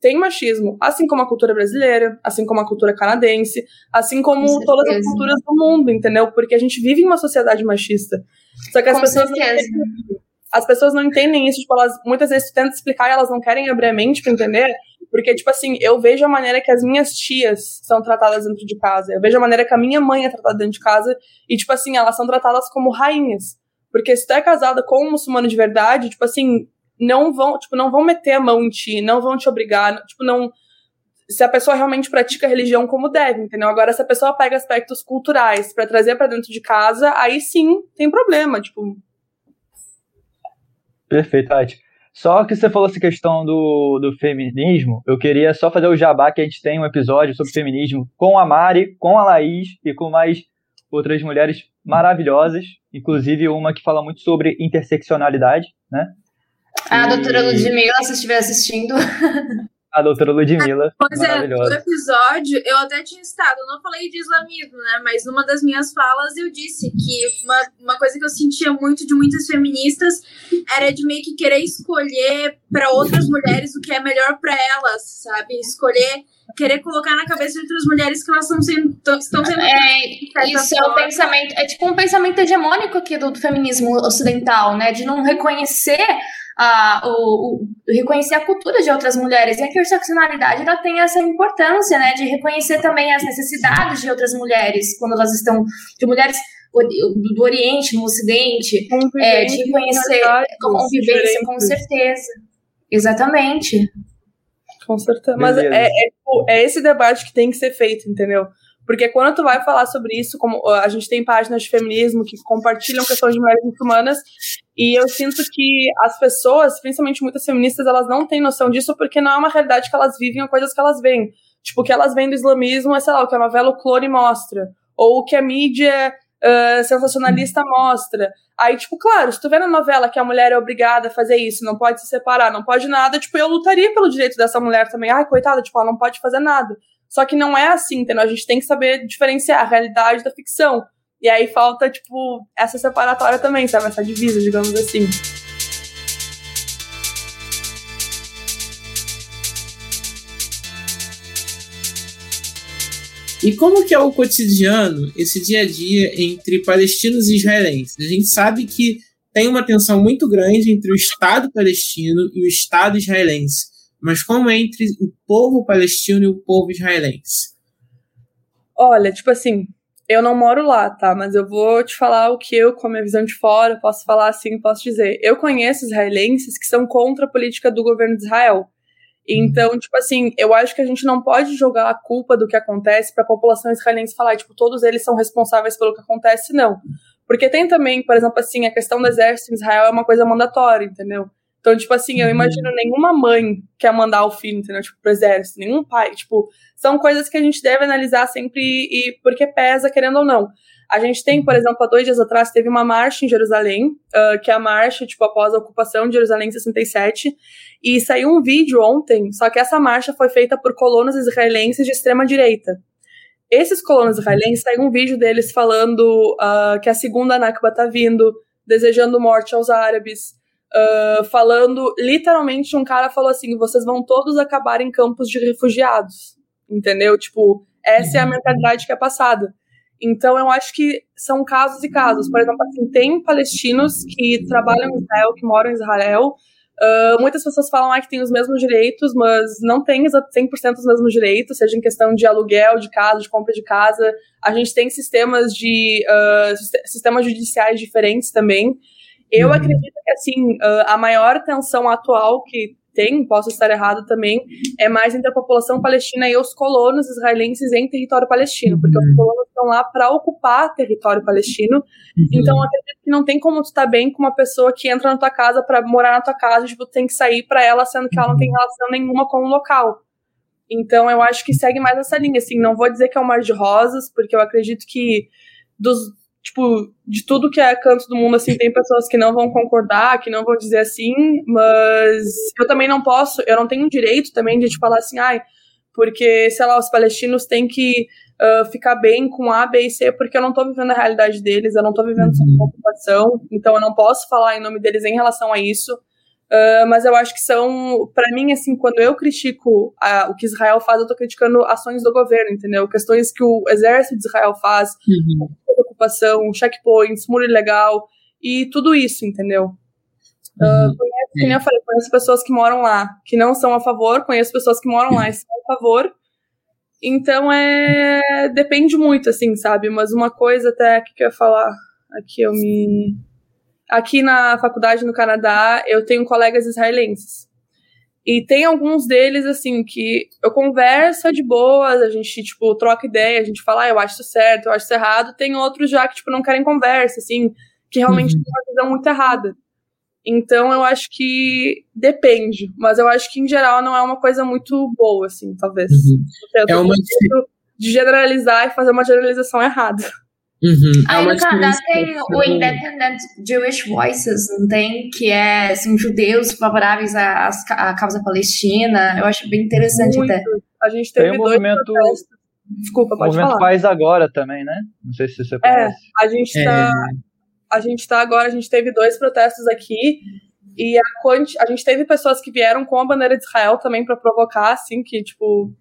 tem machismo, assim como a cultura brasileira, assim como a cultura canadense, assim como todas as culturas do mundo, entendeu? Porque a gente vive em uma sociedade machista. Só que as Com pessoas. Certeza. Não as pessoas não entendem isso, tipo, elas muitas vezes tentam explicar e elas não querem abrir a mente pra entender. Porque, tipo assim, eu vejo a maneira que as minhas tias são tratadas dentro de casa. Eu vejo a maneira que a minha mãe é tratada dentro de casa. E, tipo assim, elas são tratadas como rainhas. Porque se tu é casada com um muçulmano de verdade, tipo assim, não vão, tipo, não vão meter a mão em ti, não vão te obrigar, tipo, não. Se a pessoa realmente pratica a religião como deve, entendeu? Agora, se a pessoa pega aspectos culturais para trazer para dentro de casa, aí sim tem problema, tipo. Perfeito, Tati. Só que você falou essa questão do, do feminismo, eu queria só fazer o jabá que a gente tem um episódio sobre feminismo com a Mari, com a Laís e com mais outras mulheres maravilhosas, inclusive uma que fala muito sobre interseccionalidade, né? Ah, a doutora Ludmilla, se estiver assistindo. a doutora Ludmilla. Pois é, no episódio eu até tinha estado, eu não falei de islamismo, né? Mas numa das minhas falas eu disse que uma, uma coisa que eu sentia muito de muitas feministas era de meio que querer escolher para outras mulheres o que é melhor para elas, sabe? Escolher querer colocar na cabeça de outras mulheres que elas estão sendo estão sendo é, isso é um pensamento é tipo um pensamento hegemônico aqui do, do feminismo ocidental né de não reconhecer a, o, o, reconhecer a cultura de outras mulheres. E a interseccionalidade ela tem essa importância, né, de reconhecer também as necessidades de outras mulheres, quando elas estão, de mulheres do, do Oriente, no Ocidente, é, de reconhecer a convivência, com certeza. Exatamente. Com certeza. Mas é, é, tipo, é esse debate que tem que ser feito, entendeu? Porque quando tu vai falar sobre isso, como a gente tem páginas de feminismo que compartilham questões de mulheres muçulmanas, e eu sinto que as pessoas, principalmente muitas feministas, elas não têm noção disso porque não é uma realidade que elas vivem ou coisas que elas veem. Tipo, o que elas veem do islamismo é, sei lá, o que a novela O Clone mostra, ou o que a mídia uh, sensacionalista mostra. Aí, tipo, claro, se tu vê na novela que a mulher é obrigada a fazer isso, não pode se separar, não pode nada, tipo, eu lutaria pelo direito dessa mulher também. Ai, coitada, tipo, ela não pode fazer nada. Só que não é assim, entendeu? A gente tem que saber diferenciar a realidade da ficção. E aí falta, tipo, essa separatória também, sabe? Essa divisa, digamos assim. E como que é o cotidiano, esse dia a dia entre palestinos e israelenses? A gente sabe que tem uma tensão muito grande entre o Estado palestino e o Estado israelense, mas como é entre o povo palestino e o povo israelense? Olha, tipo assim, eu não moro lá, tá? Mas eu vou te falar o que eu, com a minha visão de fora, posso falar assim, posso dizer. Eu conheço israelenses que são contra a política do governo de Israel. Então, tipo assim, eu acho que a gente não pode jogar a culpa do que acontece para a população israelense falar, tipo, todos eles são responsáveis pelo que acontece, não. Porque tem também, por exemplo, assim, a questão do exército em Israel é uma coisa mandatória, entendeu? Então, tipo assim, eu uhum. imagino nenhuma mãe quer mandar o filho, entendeu? Tipo, pro exército, nenhum pai. Tipo, são coisas que a gente deve analisar sempre e porque pesa, querendo ou não. A gente tem, por exemplo, há dois dias atrás, teve uma marcha em Jerusalém, uh, que é a marcha, tipo, após a ocupação de Jerusalém em 67, e saiu um vídeo ontem, só que essa marcha foi feita por colonos israelenses de extrema-direita. Esses colonos israelenses, saiu um vídeo deles falando uh, que a segunda Nakba tá vindo, desejando morte aos árabes, uh, falando, literalmente, um cara falou assim: vocês vão todos acabar em campos de refugiados. Entendeu? Tipo, essa é a mentalidade que é passada. Então, eu acho que são casos e casos. Por exemplo, assim, tem palestinos que trabalham em Israel, que moram em Israel. Uh, muitas pessoas falam ah, que tem os mesmos direitos, mas não tem 100% os mesmos direitos, seja em questão de aluguel de casa, de compra de casa. A gente tem sistemas de uh, sistemas judiciais diferentes também. Eu uhum. acredito que, assim, a maior tensão atual que tem, posso estar errado também, é mais entre a população palestina e os colonos israelenses em território palestino, porque uhum. os colonos estão lá para ocupar território palestino. Uhum. Então, acredito que não tem como tu estar tá bem com uma pessoa que entra na tua casa para morar na tua casa, tipo, tu tem que sair para ela, sendo que ela não tem uhum. relação nenhuma com o local. Então, eu acho que segue mais essa linha, assim, não vou dizer que é um mar de rosas, porque eu acredito que dos tipo, de tudo que é canto do mundo, assim, tem pessoas que não vão concordar, que não vão dizer assim, mas eu também não posso, eu não tenho direito também de te falar assim, ai, porque, sei lá, os palestinos têm que uh, ficar bem com A, B e C, porque eu não tô vivendo a realidade deles, eu não tô vivendo uhum. essa ocupação, então eu não posso falar em nome deles em relação a isso. Uh, mas eu acho que são, para mim, assim, quando eu critico a, o que Israel faz, eu tô criticando ações do governo, entendeu? Questões que o exército de Israel faz, uhum ocupação, checkpoints, muro ilegal e tudo isso, entendeu? Uh, conheço, como eu falei, conheço pessoas que moram lá que não são a favor, conheço pessoas que moram lá e são a favor. Então é. Depende muito, assim, sabe? Mas uma coisa até que eu ia falar. Aqui eu me. Aqui na faculdade no Canadá, eu tenho colegas israelenses. E tem alguns deles, assim, que eu converso de boas, a gente, tipo, troca ideia, a gente fala, ah, eu acho isso certo, eu acho isso errado. Tem outros já que, tipo, não querem conversa, assim, que realmente uhum. tem uma visão muito errada. Então, eu acho que depende, mas eu acho que, em geral, não é uma coisa muito boa, assim, talvez. Uhum. É uma... De generalizar e fazer uma generalização errada. Uhum. É Aí no Canadá tem o Independent Jewish Voices, não tem? Que é assim, judeus favoráveis à, à causa palestina. Eu acho bem interessante Muito. até. A gente teve tem um movimento, Desculpa, pode movimento falar. faz agora também, né? Não sei se você é, conhece. É, a gente está a gente tá agora, a gente teve dois protestos aqui e a, a gente teve pessoas que vieram com a bandeira de Israel também para provocar, assim, que tipo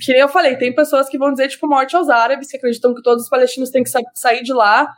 que nem eu falei, tem pessoas que vão dizer, tipo, morte aos árabes, que acreditam que todos os palestinos têm que sa sair de lá.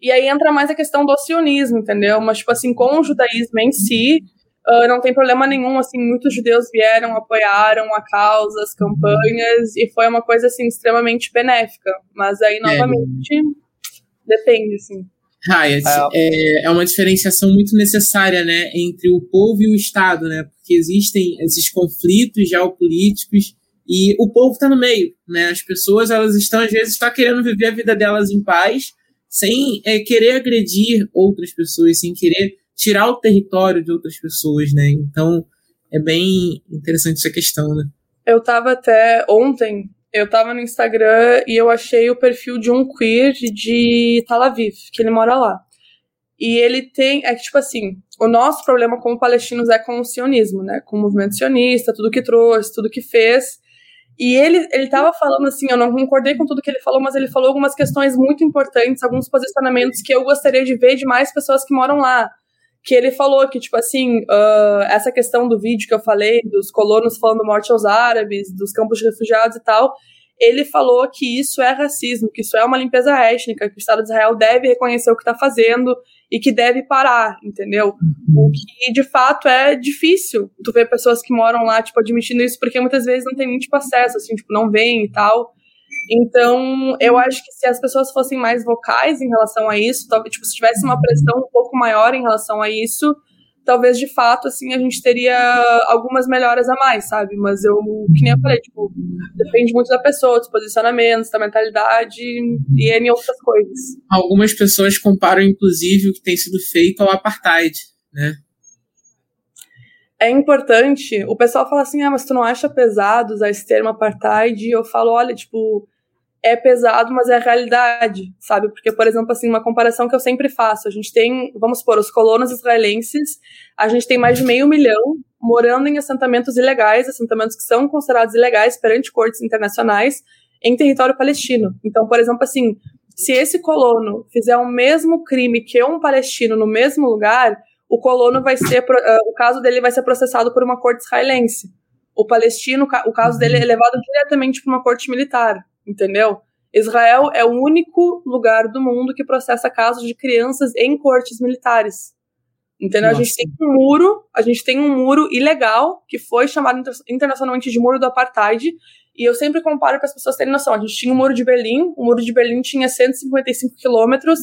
E aí entra mais a questão do sionismo, entendeu? Mas, tipo assim, com o judaísmo em si, uh, não tem problema nenhum, assim, muitos judeus vieram, apoiaram a causa, as campanhas, e foi uma coisa, assim, extremamente benéfica. Mas aí, é. novamente, é. depende, assim. Hayat, é, é uma diferenciação muito necessária, né, entre o povo e o Estado, né, porque existem esses conflitos geopolíticos e o povo está no meio, né? As pessoas elas estão às vezes está querendo viver a vida delas em paz, sem é, querer agredir outras pessoas, sem querer tirar o território de outras pessoas, né? Então é bem interessante essa questão, né? Eu tava até ontem, eu tava no Instagram e eu achei o perfil de um queer de Tel Aviv, que ele mora lá. E ele tem, é que tipo assim, o nosso problema como palestinos é com o sionismo, né? Com o movimento sionista, tudo que trouxe, tudo que fez. E ele, ele tava falando assim, eu não concordei com tudo que ele falou, mas ele falou algumas questões muito importantes, alguns posicionamentos que eu gostaria de ver de mais pessoas que moram lá. Que ele falou que, tipo assim, uh, essa questão do vídeo que eu falei, dos colonos falando morte aos árabes, dos campos de refugiados e tal, ele falou que isso é racismo, que isso é uma limpeza étnica, que o Estado de Israel deve reconhecer o que está fazendo e que deve parar, entendeu? O que de fato é difícil. Tu ver pessoas que moram lá, tipo, admitindo isso, porque muitas vezes não tem nem tipo acesso, assim, tipo, não vem e tal. Então, eu acho que se as pessoas fossem mais vocais em relação a isso, talvez, tipo, se tivesse uma pressão um pouco maior em relação a isso, talvez de fato, assim, a gente teria algumas melhoras a mais, sabe? Mas eu, que nem eu falei, tipo, depende muito da pessoa, dos posicionamentos, da mentalidade e N outras coisas. Algumas pessoas comparam, inclusive, o que tem sido feito ao apartheid, né? É importante, o pessoal fala assim, ah, mas tu não acha pesado usar esse termo apartheid? E eu falo, olha, tipo, é pesado, mas é a realidade, sabe? Porque, por exemplo, assim, uma comparação que eu sempre faço, a gente tem, vamos supor, os colonos israelenses, a gente tem mais de meio milhão morando em assentamentos ilegais, assentamentos que são considerados ilegais perante cortes internacionais em território palestino. Então, por exemplo, assim, se esse colono fizer o mesmo crime que um palestino no mesmo lugar, o colono vai ser, uh, o caso dele vai ser processado por uma corte israelense. O palestino, o caso dele é levado diretamente para uma corte militar entendeu? Israel é o único lugar do mundo que processa casos de crianças em cortes militares. Entendeu? Nossa. A gente tem um muro, a gente tem um muro ilegal, que foi chamado internacionalmente de muro do apartheid, e eu sempre comparo para as pessoas terem noção. A gente tinha o muro de Berlim, o muro de Berlim tinha 155 quilômetros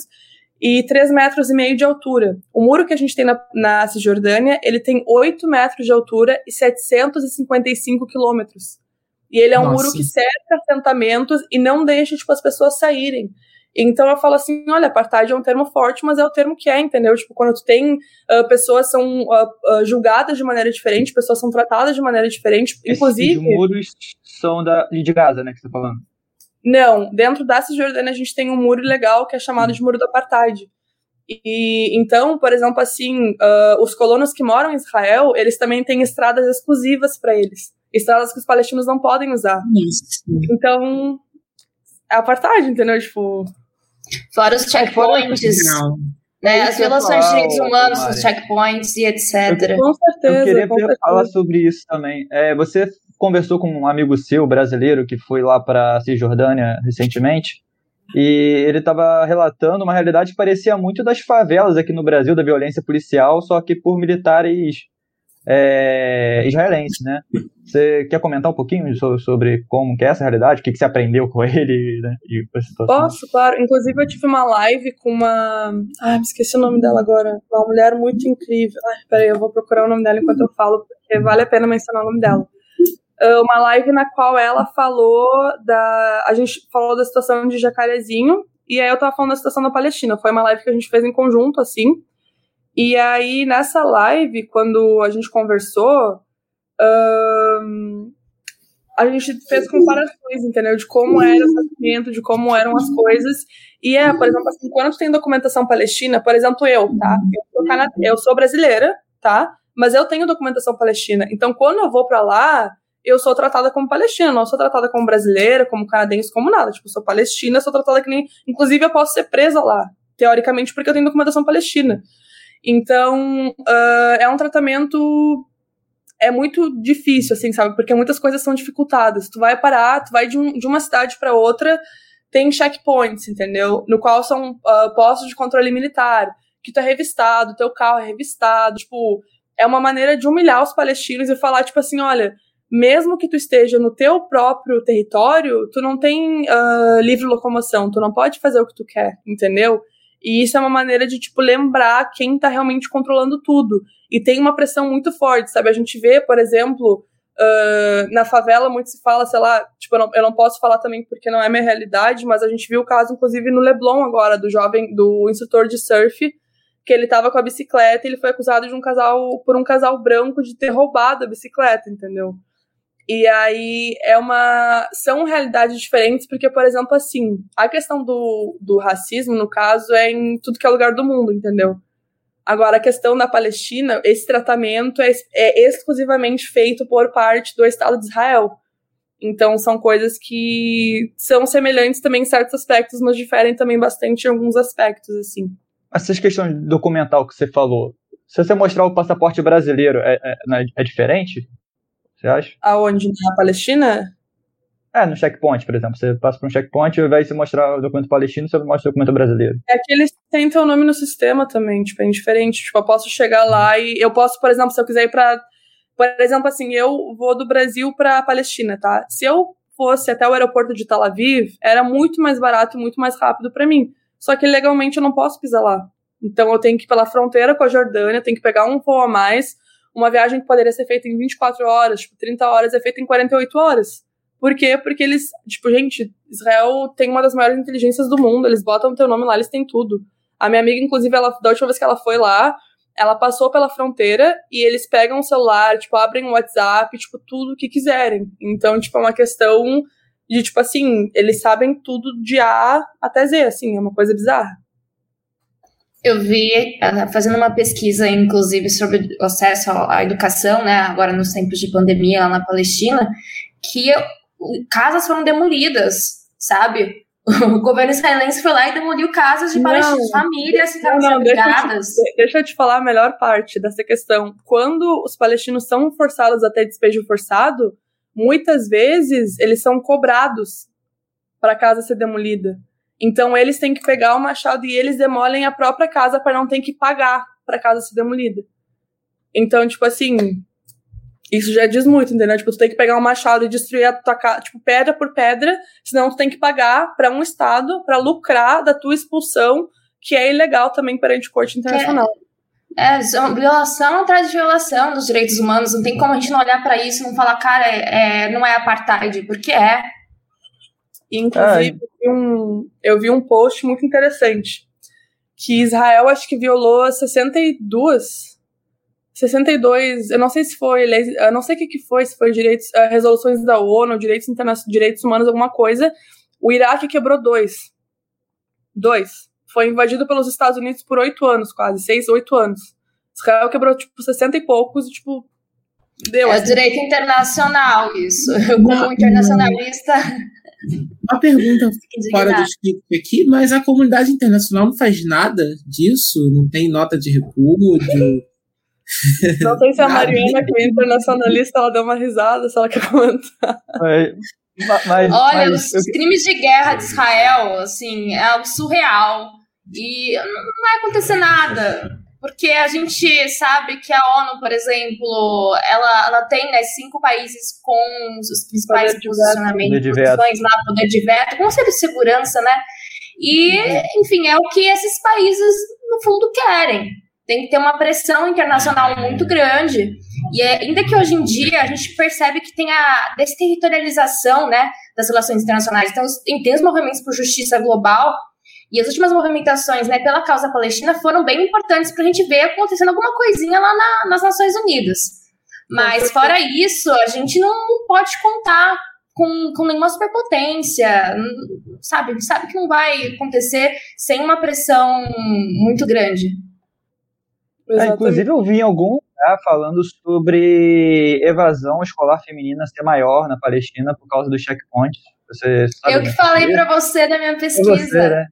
e 3 metros e meio de altura. O muro que a gente tem na, na Cisjordânia, ele tem 8 metros de altura e 755 quilômetros. E ele é um Nossa. muro que cerca assentamentos e não deixa, tipo, as pessoas saírem. Então eu falo assim, olha, apartheid é um termo forte, mas é o termo que é, entendeu? Tipo, quando tu tem uh, pessoas são uh, uh, julgadas de maneira diferente, pessoas são tratadas de maneira diferente, Esses inclusive... muros são da, de Gaza, né, que você tá falando? Não, dentro da Cisjordânia a gente tem um muro legal que é chamado de muro do apartheid. E então, por exemplo, assim, os colonos que moram em Israel, eles também têm estradas exclusivas para eles estradas que os palestinos não podem usar. Isso. Então, é apartheid, entendeu? Tipo. Fora os checkpoints. Né, as violações de direitos humanos, os checkpoints e etc. Com certeza. Eu queria com certeza. falar sobre isso também. É, você conversou com um amigo seu brasileiro que foi lá para Cisjordânia recentemente e ele estava relatando uma realidade que parecia muito das favelas aqui no Brasil, da violência policial, só que por militares é, israelense, né? Você quer comentar um pouquinho sobre, sobre como é essa realidade, o que, que você aprendeu com ele, né? E Posso, claro. Inclusive eu tive uma live com uma... Ai, me esqueci o nome dela agora. Uma mulher muito incrível. Ai, peraí, eu vou procurar o nome dela enquanto eu falo, porque vale a pena mencionar o nome dela. Uh, uma live na qual ela falou da... A gente falou da situação de Jacarezinho, e aí eu tava falando da situação da Palestina. Foi uma live que a gente fez em conjunto, assim. E aí, nessa live, quando a gente conversou, um, a gente fez comparações, entendeu? De como era o tratamento, de como eram as coisas. E é, por exemplo, assim, quando tem documentação palestina, por exemplo, eu, tá? Eu sou, eu sou brasileira, tá? Mas eu tenho documentação palestina. Então, quando eu vou para lá, eu sou tratada como palestina, não sou tratada como brasileira, como canadense, como nada. Tipo, eu sou palestina, sou tratada que nem. Inclusive, eu posso ser presa lá, teoricamente, porque eu tenho documentação palestina. Então, uh, é um tratamento é muito difícil, assim, sabe? Porque muitas coisas são dificultadas. Tu vai parar, tu vai de, um, de uma cidade para outra, tem checkpoints, entendeu? No qual são uh, postos de controle militar, que tu é revistado, teu carro é revistado, tipo, é uma maneira de humilhar os palestinos e falar, tipo assim, olha, mesmo que tu esteja no teu próprio território, tu não tem uh, livre locomoção, tu não pode fazer o que tu quer, entendeu? E isso é uma maneira de, tipo, lembrar quem tá realmente controlando tudo. E tem uma pressão muito forte, sabe? A gente vê, por exemplo, uh, na favela muito se fala, sei lá, tipo, eu não, eu não posso falar também porque não é minha realidade, mas a gente viu o caso, inclusive, no Leblon agora, do jovem, do instrutor de surf, que ele tava com a bicicleta e ele foi acusado de um casal, por um casal branco de ter roubado a bicicleta, entendeu? E aí é uma. São realidades diferentes, porque, por exemplo, assim, a questão do, do racismo, no caso, é em tudo que é lugar do mundo, entendeu? Agora, a questão da Palestina, esse tratamento é, é exclusivamente feito por parte do Estado de Israel. Então, são coisas que são semelhantes também em certos aspectos, mas diferem também bastante em alguns aspectos, assim. Essas questões documental que você falou, se você mostrar o passaporte brasileiro, é, é, é diferente? Você acha? Aonde? Na Palestina? É, no checkpoint, por exemplo. Você passa por um checkpoint e ao invés de mostrar o documento palestino, você mostra o documento brasileiro. É que eles têm teu nome no sistema também, tipo, é indiferente. Tipo, eu posso chegar lá e eu posso, por exemplo, se eu quiser ir pra. Por exemplo, assim, eu vou do Brasil pra Palestina, tá? Se eu fosse até o aeroporto de Tel Aviv, era muito mais barato e muito mais rápido para mim. Só que legalmente eu não posso pisar lá. Então eu tenho que ir pela fronteira com a Jordânia, tenho que pegar um voo a mais. Uma viagem que poderia ser feita em 24 horas, tipo, 30 horas é feita em 48 horas. Por quê? Porque eles, tipo, gente, Israel tem uma das maiores inteligências do mundo, eles botam o teu nome lá, eles têm tudo. A minha amiga, inclusive, ela, da última vez que ela foi lá, ela passou pela fronteira e eles pegam o celular, tipo, abrem o WhatsApp, tipo, tudo o que quiserem. Então, tipo, é uma questão de, tipo, assim, eles sabem tudo de A até Z, assim, é uma coisa bizarra. Eu vi, ah, fazendo uma pesquisa, inclusive, sobre o acesso à educação, né, agora nos tempos de pandemia lá na Palestina, que casas foram demolidas, sabe? O governo israelense foi lá e demoliu casas de palestinos, famílias ficaram não, não, deixa eu, te, deixa eu te falar a melhor parte dessa questão. Quando os palestinos são forçados a ter despejo forçado, muitas vezes eles são cobrados para a casa ser demolida. Então eles têm que pegar o machado e eles demolem a própria casa para não ter que pagar para casa ser demolida. Então, tipo assim, isso já diz muito, entendeu? Tipo, tu tem que pegar um machado e destruir a tua casa, tipo, pedra por pedra, senão tu tem que pagar para um estado para lucrar da tua expulsão, que é ilegal também perante corte internacional. É, é violação atrás de violação dos direitos humanos. Não tem como a gente não olhar para isso e não falar, cara, é, é, não é apartheid, porque é. Inclusive, eu vi, um, eu vi um post muito interessante que Israel acho que violou 62 62, eu não sei se foi, eu não sei o que, que foi, se foi direitos, uh, resoluções da ONU, direitos internacionais, direitos humanos, alguma coisa. O Iraque quebrou dois. Dois. Foi invadido pelos Estados Unidos por oito anos, quase, seis, oito anos. Israel quebrou, tipo, 60 e poucos, e, tipo, deu. É assim. direito internacional, isso. Eu, como internacionalista. Uma pergunta fora do script aqui, mas a comunidade internacional não faz nada disso? Não tem nota de repúdio? Não sei se a Mariana, que é internacionalista, ela deu uma risada, se ela quer comentar. Mas, mas, Olha, mas, os crimes de guerra de Israel, assim, é algo surreal. E não vai acontecer nada. Porque a gente sabe que a ONU, por exemplo, ela, ela tem né, cinco países com os principais posicionamentos, posições lá, poder de veto, Conselho de Segurança, né? E, enfim, é o que esses países, no fundo, querem tem que ter uma pressão internacional muito grande. E é, ainda que hoje em dia a gente percebe que tem a desterritorialização né, das relações internacionais. Então, tem os movimentos por justiça global e as últimas movimentações né, pela causa palestina foram bem importantes para a gente ver acontecendo alguma coisinha lá na, nas Nações Unidas. Mas, fora isso, a gente não pode contar com, com nenhuma superpotência, sabe? Sabe que não vai acontecer sem uma pressão muito grande. É, inclusive, eu vi em algum lugar falando sobre evasão escolar feminina ser maior na Palestina por causa do checkpoint. Você eu que falei para você na minha pesquisa. Você, né?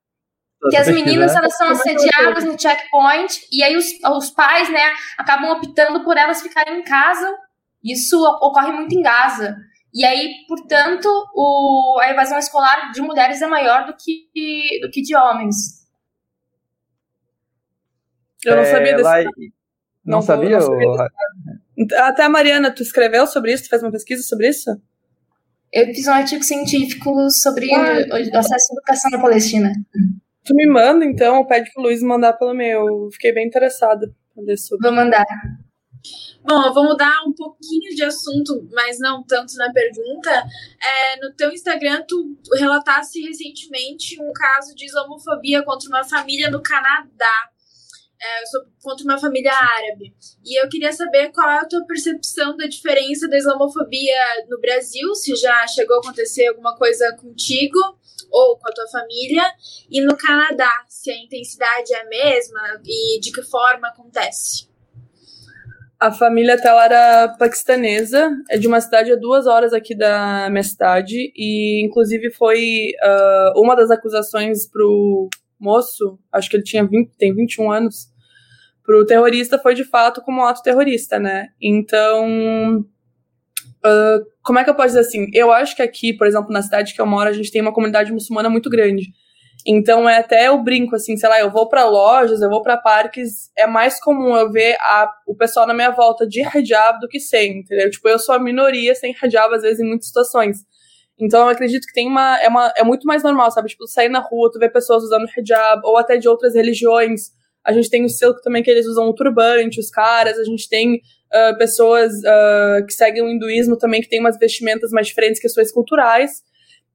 Que as meninas elas são assediadas no checkpoint e aí os, os pais, né, acabam optando por elas ficarem em casa. Isso ocorre muito em Gaza. E aí, portanto, o, a evasão escolar de mulheres é maior do que, do que de homens. Eu não sabia desse. Lá... Não, não, sabia? Não sabia ou... Até a Mariana, tu escreveu sobre isso? Tu fez uma pesquisa sobre isso? Eu fiz um artigo científico sobre ah, o acesso à educação na Palestina. Tu me manda, então, pede pro Luiz mandar pelo meu. Eu fiquei bem interessada. Vou mandar. Bom, eu vou mudar um pouquinho de assunto, mas não tanto na pergunta. É, no teu Instagram, tu relatasse recentemente um caso de islamofobia contra uma família no Canadá é, contra uma família árabe. E eu queria saber qual é a tua percepção da diferença da islamofobia no Brasil, se já chegou a acontecer alguma coisa contigo ou com a tua família, e no Canadá, se a intensidade é a mesma e de que forma acontece. A família dela era paquistanesa, é de uma cidade a duas horas aqui da minha cidade, e inclusive foi uh, uma das acusações pro moço, acho que ele tinha 20, tem 21 anos, pro terrorista foi de fato como ato terrorista, né? Então, Uh, como é que eu posso dizer assim? Eu acho que aqui, por exemplo, na cidade que eu moro, a gente tem uma comunidade muçulmana muito grande. Então é até eu brinco assim, sei lá, eu vou para lojas, eu vou para parques, é mais comum eu ver a, o pessoal na minha volta de hijab do que sem, entendeu? Tipo, eu sou a minoria sem hijab às vezes em muitas situações. Então eu acredito que tem uma é, uma é muito mais normal, sabe? Tipo, sair na rua, tu vê pessoas usando hijab ou até de outras religiões. A gente tem o silk também que eles usam o turbante, os caras, a gente tem uh, pessoas uh, que seguem o hinduísmo também que tem umas vestimentas mais diferentes, questões culturais.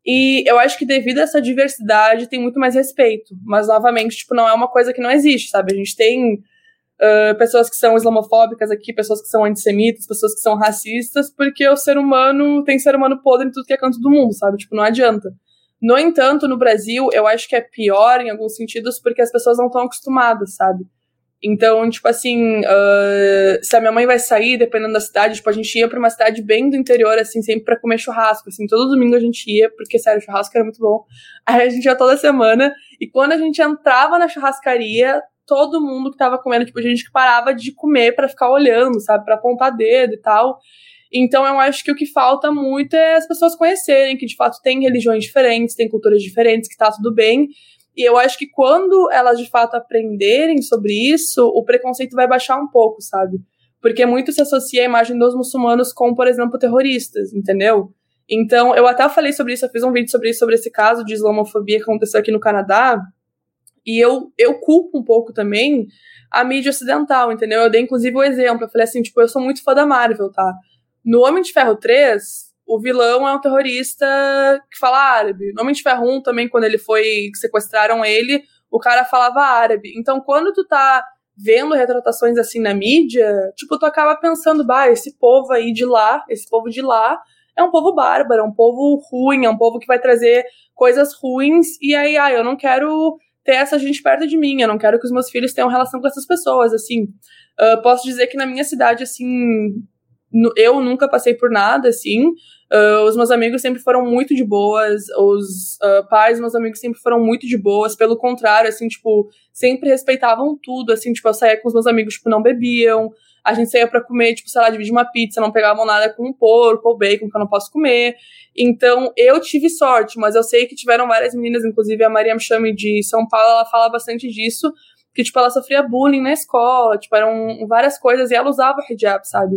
E eu acho que devido a essa diversidade tem muito mais respeito. Mas, novamente, tipo, não é uma coisa que não existe, sabe? A gente tem uh, pessoas que são islamofóbicas aqui, pessoas que são antissemitas, pessoas que são racistas, porque o ser humano tem ser humano podre em tudo que é canto do mundo, sabe? Tipo, não adianta. No entanto, no Brasil, eu acho que é pior em alguns sentidos porque as pessoas não estão acostumadas, sabe? Então, tipo assim, uh, se a minha mãe vai sair, dependendo da cidade, tipo, a gente ia pra uma cidade bem do interior, assim, sempre pra comer churrasco, assim, todo domingo a gente ia, porque, sério, o churrasco era muito bom. Aí a gente ia toda semana, e quando a gente entrava na churrascaria, todo mundo que tava comendo, tipo, a gente que parava de comer para ficar olhando, sabe, pra apontar dedo e tal. Então, eu acho que o que falta muito é as pessoas conhecerem que, de fato, tem religiões diferentes, tem culturas diferentes, que tá tudo bem, e eu acho que quando elas de fato aprenderem sobre isso, o preconceito vai baixar um pouco, sabe? Porque muito se associa a imagem dos muçulmanos com, por exemplo, terroristas, entendeu? Então, eu até falei sobre isso, eu fiz um vídeo sobre isso, sobre esse caso de islamofobia que aconteceu aqui no Canadá. E eu, eu culpo um pouco também a mídia ocidental, entendeu? Eu dei inclusive o um exemplo. Eu falei assim, tipo, eu sou muito fã da Marvel, tá? No Homem de Ferro 3, o vilão é um terrorista que fala árabe. No Homem de Ferro 1 também, quando ele foi, sequestraram ele, o cara falava árabe. Então, quando tu tá vendo retratações assim na mídia, tipo, tu acaba pensando, bah, esse povo aí de lá, esse povo de lá, é um povo bárbaro, é um povo ruim, é um povo que vai trazer coisas ruins, e aí, ah, eu não quero ter essa gente perto de mim, eu não quero que os meus filhos tenham relação com essas pessoas, assim. Uh, posso dizer que na minha cidade, assim, eu nunca passei por nada, assim, Uh, os meus amigos sempre foram muito de boas, os uh, pais dos meus amigos sempre foram muito de boas, pelo contrário, assim, tipo, sempre respeitavam tudo, assim, tipo, eu saía com os meus amigos, tipo, não bebiam, a gente saía para comer, tipo, sei lá, dividir uma pizza, não pegavam nada com porco ou bacon que eu não posso comer. Então, eu tive sorte, mas eu sei que tiveram várias meninas, inclusive a Maria me chame de São Paulo, ela fala bastante disso, que, tipo, ela sofria bullying na escola, tipo, eram várias coisas, e ela usava hijab, sabe?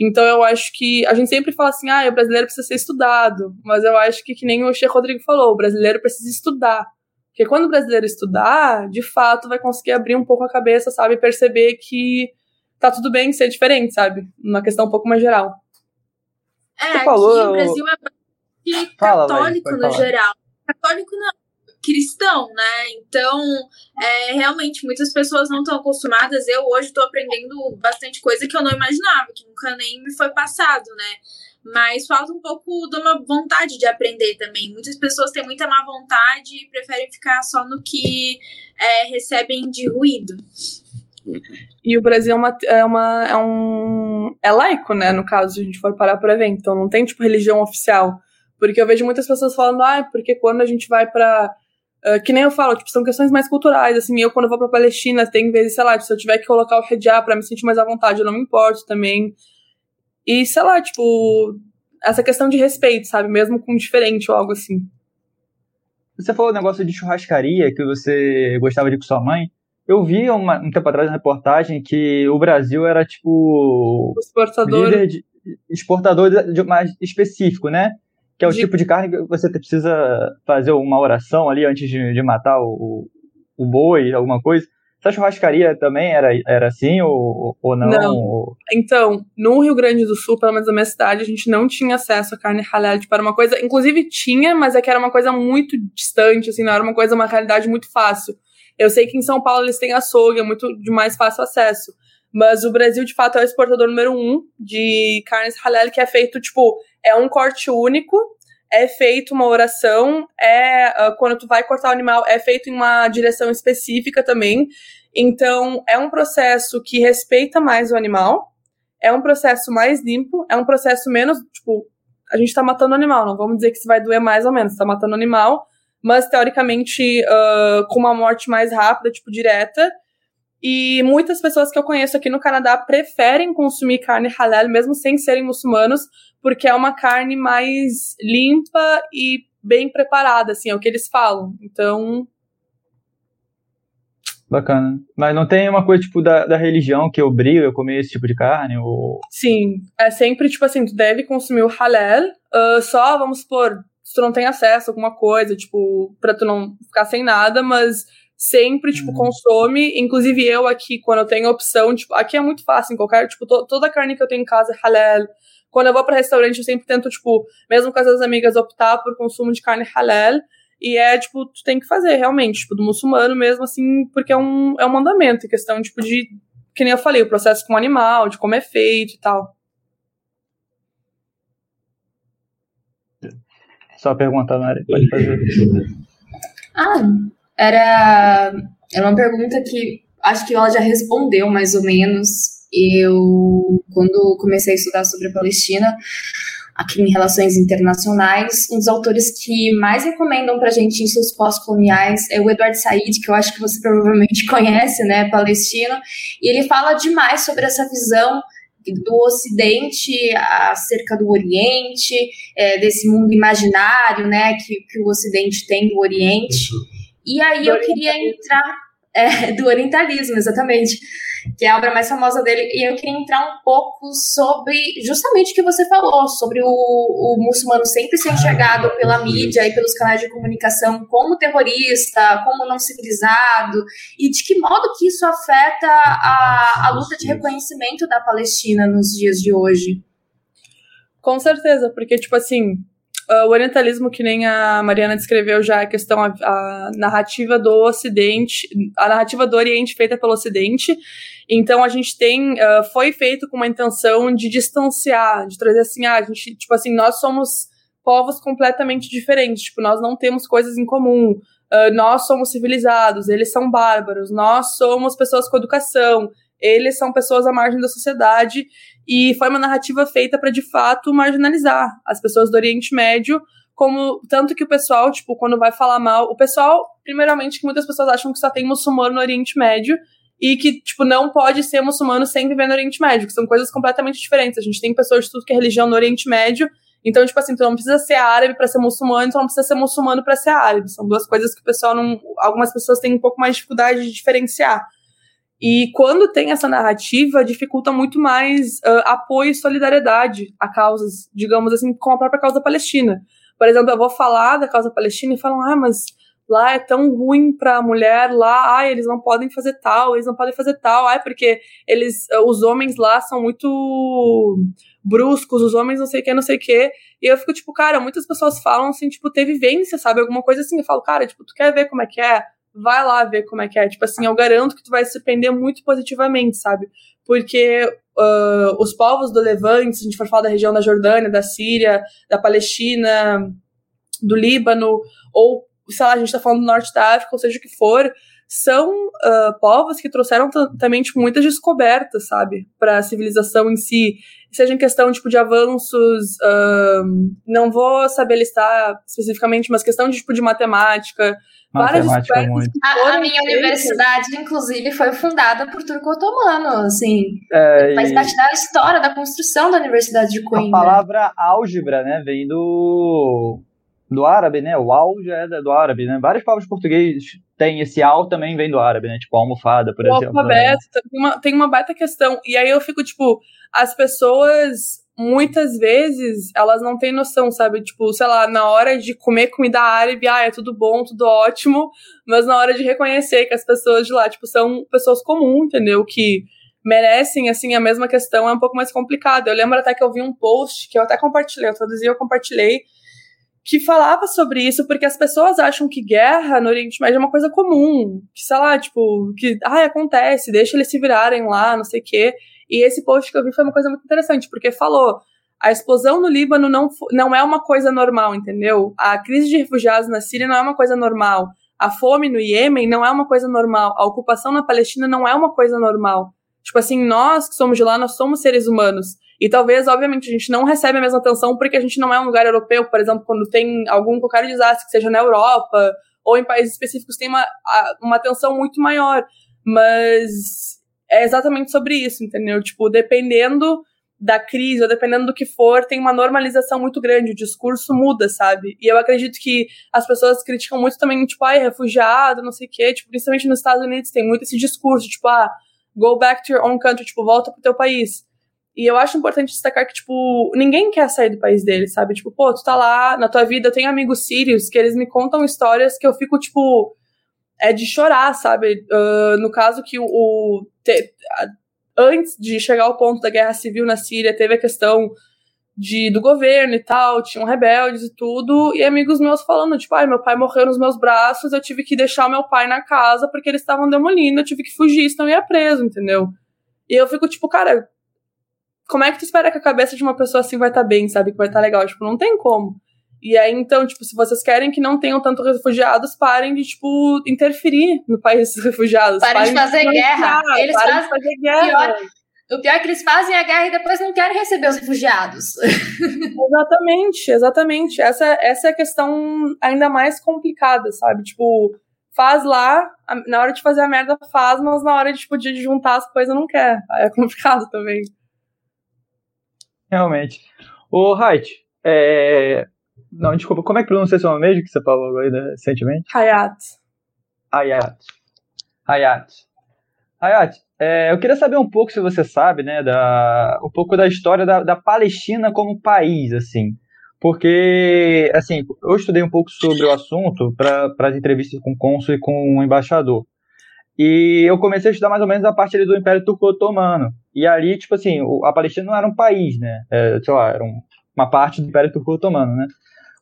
Então eu acho que a gente sempre fala assim, ah, o brasileiro precisa ser estudado, mas eu acho que que nem o Sheikh Rodrigo falou, o brasileiro precisa estudar. Porque quando o brasileiro estudar, de fato vai conseguir abrir um pouco a cabeça, sabe, perceber que tá tudo bem ser diferente, sabe? Uma questão um pouco mais geral. É, aqui falou, o Brasil é católico Fala, no geral. Católico não, cristão, né? Então, é, realmente, muitas pessoas não estão acostumadas. Eu hoje estou aprendendo bastante coisa que eu não imaginava, que nunca nem me foi passado, né? Mas falta um pouco de uma vontade de aprender também. Muitas pessoas têm muita má vontade e preferem ficar só no que é, recebem de ruído. E o Brasil é uma, é uma. é um. é laico, né? No caso, se a gente for parar por evento. Então não tem, tipo, religião oficial. Porque eu vejo muitas pessoas falando, ah, porque quando a gente vai para Uh, que nem eu falo, tipo, são questões mais culturais, assim, eu quando eu vou pra Palestina, tem vezes, sei lá, tipo, se eu tiver que colocar o hijab pra me sentir mais à vontade, eu não me importo também. E, sei lá, tipo, essa questão de respeito, sabe, mesmo com diferente ou algo assim. Você falou o negócio de churrascaria, que você gostava de ir com sua mãe. Eu vi uma, um tempo atrás uma reportagem que o Brasil era, tipo... Exportador. Líder de, exportador de, de mais específico, né? Que é o de... tipo de carne que você precisa fazer uma oração ali antes de, de matar o, o boi, alguma coisa. Essa churrascaria também era, era assim ou, ou não? Não. Então, no Rio Grande do Sul, pelo menos na minha cidade, a gente não tinha acesso à carne halal para tipo, uma coisa. Inclusive tinha, mas é que era uma coisa muito distante, assim, não era uma coisa, uma realidade muito fácil. Eu sei que em São Paulo eles têm açougue, é muito de mais fácil acesso. Mas o Brasil, de fato, é o exportador número um de carnes halal, que é feito, tipo, é um corte único, é feito uma oração, é uh, quando tu vai cortar o animal, é feito em uma direção específica também. Então, é um processo que respeita mais o animal, é um processo mais limpo, é um processo menos, tipo, a gente tá matando o animal, não vamos dizer que isso vai doer mais ou menos, tá matando o animal, mas teoricamente uh, com uma morte mais rápida, tipo, direta, E muitas pessoas que eu conheço aqui no Canadá preferem consumir carne halal, mesmo sem serem muçulmanos, porque é uma carne mais limpa e bem preparada, assim, é o que eles falam. Então. Bacana. Mas não tem uma coisa, tipo, da, da religião que obriga a comer esse tipo de carne? Ou... Sim. É sempre, tipo assim, tu deve consumir o halal, uh, só, vamos supor, se tu não tem acesso a alguma coisa, tipo, pra tu não ficar sem nada, mas sempre, tipo, uhum. consome. Inclusive eu aqui, quando eu tenho opção, tipo, aqui é muito fácil, em qualquer, tipo, to, toda a carne que eu tenho em casa é halal. Quando eu vou para restaurante, eu sempre tento, tipo, mesmo com as amigas, optar por consumo de carne halal. E é, tipo, tu tem que fazer, realmente, tipo, do muçulmano mesmo, assim, porque é um, é um mandamento, questão, tipo, de, que nem eu falei, o processo com o animal, de como é feito e tal. Só perguntar, Mari, pode fazer. Ah, era, era uma pergunta que acho que ela já respondeu mais ou menos. Eu, quando comecei a estudar sobre a Palestina, aqui em Relações Internacionais, um dos autores que mais recomendam para a gente em seus pós-coloniais é o Eduardo Said, que eu acho que você provavelmente conhece, né, palestino, e ele fala demais sobre essa visão do Ocidente acerca do Oriente, é, desse mundo imaginário, né, que, que o Ocidente tem do Oriente. E aí eu queria entrar é, do orientalismo, exatamente, que é a obra mais famosa dele, e eu queria entrar um pouco sobre justamente o que você falou, sobre o, o muçulmano sempre ser enxergado pela mídia e pelos canais de comunicação como terrorista, como não civilizado, e de que modo que isso afeta a, a luta de reconhecimento da Palestina nos dias de hoje. Com certeza, porque, tipo assim, Uh, o orientalismo, que nem a Mariana descreveu já, a questão, a, a, narrativa do Ocidente, a narrativa do Oriente feita pelo Ocidente. Então a gente tem, uh, foi feito com uma intenção de distanciar, de trazer assim, ah, a gente, tipo assim, nós somos povos completamente diferentes, tipo, nós não temos coisas em comum, uh, nós somos civilizados, eles são bárbaros, nós somos pessoas com educação, eles são pessoas à margem da sociedade e foi uma narrativa feita para de fato marginalizar as pessoas do Oriente Médio, como tanto que o pessoal, tipo, quando vai falar mal, o pessoal, primeiramente, que muitas pessoas acham que só tem muçulmano no Oriente Médio e que, tipo, não pode ser muçulmano sem viver no Oriente Médio, que são coisas completamente diferentes. A gente tem pessoas de tudo que é religião no Oriente Médio, então, tipo assim, tu não precisa ser árabe para ser muçulmano, tu não precisa ser muçulmano para ser árabe. São duas coisas que o pessoal não. Algumas pessoas têm um pouco mais de dificuldade de diferenciar. E quando tem essa narrativa, dificulta muito mais uh, apoio e solidariedade a causas, digamos assim, com a própria causa palestina. Por exemplo, eu vou falar da causa palestina e falam, ah, mas lá é tão ruim para a mulher, lá, ah, eles não podem fazer tal, eles não podem fazer tal, ah, porque eles, os homens lá são muito bruscos, os homens não sei o que, não sei o que. E eu fico tipo, cara, muitas pessoas falam assim, tipo, ter vivência, sabe? Alguma coisa assim. Eu falo, cara, tipo, tu quer ver como é que é? Vai lá ver como é que é. Tipo assim, eu garanto que tu vai se surpreender muito positivamente, sabe? Porque uh, os povos do Levante, se a gente for falar da região da Jordânia, da Síria, da Palestina, do Líbano, ou, sei lá, a gente tá falando do norte da África, ou seja o que for, são uh, povos que trouxeram também, tipo, muitas descobertas, sabe? Para a civilização em si. Seja em questão, tipo, de avanços, uh, não vou saber listar especificamente, mas questão de, tipo, de matemática, Matemática muito. A, a minha universidade, inclusive, foi fundada por turco-otomano, assim. É, faz parte da história da construção da Universidade de Coimbra. A palavra álgebra, né, vem do do árabe, né? O al já é do árabe, né? Várias palavras portugueses têm esse al também vem do árabe, né? Tipo almofada, por o exemplo. O alfabeto né? tem, uma, tem uma baita questão. E aí eu fico, tipo, as pessoas muitas vezes elas não têm noção, sabe? Tipo, sei lá, na hora de comer comida árabe, ah, é tudo bom, tudo ótimo, mas na hora de reconhecer que as pessoas de lá, tipo, são pessoas comuns, entendeu? Que merecem, assim, a mesma questão é um pouco mais complicado. Eu lembro até que eu vi um post que eu até compartilhei, eu traduzi, eu compartilhei, que falava sobre isso, porque as pessoas acham que guerra no Oriente Médio é uma coisa comum, que, sei lá, tipo, que, ah, acontece, deixa eles se virarem lá, não sei o quê. E esse post que eu vi foi uma coisa muito interessante, porque falou: a explosão no Líbano não, não é uma coisa normal, entendeu? A crise de refugiados na Síria não é uma coisa normal. A fome no Iêmen não é uma coisa normal. A ocupação na Palestina não é uma coisa normal. Tipo assim, nós que somos de lá, nós somos seres humanos. E talvez, obviamente, a gente não recebe a mesma atenção porque a gente não é um lugar europeu, por exemplo, quando tem algum qualquer desastre que seja na Europa ou em países específicos tem uma, uma atenção muito maior. Mas é exatamente sobre isso, entendeu? Tipo, dependendo da crise, ou dependendo do que for, tem uma normalização muito grande, o discurso muda, sabe? E eu acredito que as pessoas criticam muito também, tipo, ai, refugiado, não sei o quê, tipo, principalmente nos Estados Unidos tem muito esse discurso, tipo, ah, go back to your own country, tipo, volta pro teu país. E eu acho importante destacar que, tipo, ninguém quer sair do país dele, sabe? Tipo, pô, tu tá lá na tua vida, eu tenho amigos sírios que eles me contam histórias que eu fico, tipo, é de chorar, sabe? Uh, no caso que o. o te, antes de chegar ao ponto da guerra civil na Síria, teve a questão de, do governo e tal, tinham rebeldes e tudo, e amigos meus falando, tipo, ai, meu pai morreu nos meus braços, eu tive que deixar meu pai na casa porque eles estavam demolindo, eu tive que fugir, senão eu ia preso, entendeu? E eu fico, tipo, cara, como é que tu espera que a cabeça de uma pessoa assim vai estar tá bem, sabe? Que vai estar tá legal? Tipo, não tem como. E aí, então, tipo, se vocês querem que não tenham tanto refugiados, parem de, tipo, interferir no país dos refugiados. Parem, parem de fazer de guerra. Eles fazem... fazer guerra. Pior, o pior é que eles fazem a guerra e depois não querem receber os refugiados. exatamente, exatamente. Essa, essa é a questão ainda mais complicada, sabe? Tipo, faz lá, na hora de fazer a merda faz, mas na hora de, tipo, de juntar as coisas não quer. É complicado também. Realmente. O Haidt, é, não, desculpa, como é que pronuncia seu nome mesmo que você falou aí né, recentemente? Hayat. Hayat. Hayat. Hayat, é, eu queria saber um pouco, se você sabe, né, da, um pouco da história da, da Palestina como país, assim. Porque, assim, eu estudei um pouco sobre o assunto para as entrevistas com o cônsul e com o embaixador. E eu comecei a estudar mais ou menos a parte do Império Turco-Otomano. E ali, tipo assim, a Palestina não era um país, né? É, sei lá, era um, uma parte do Império Turco-Otomano, né?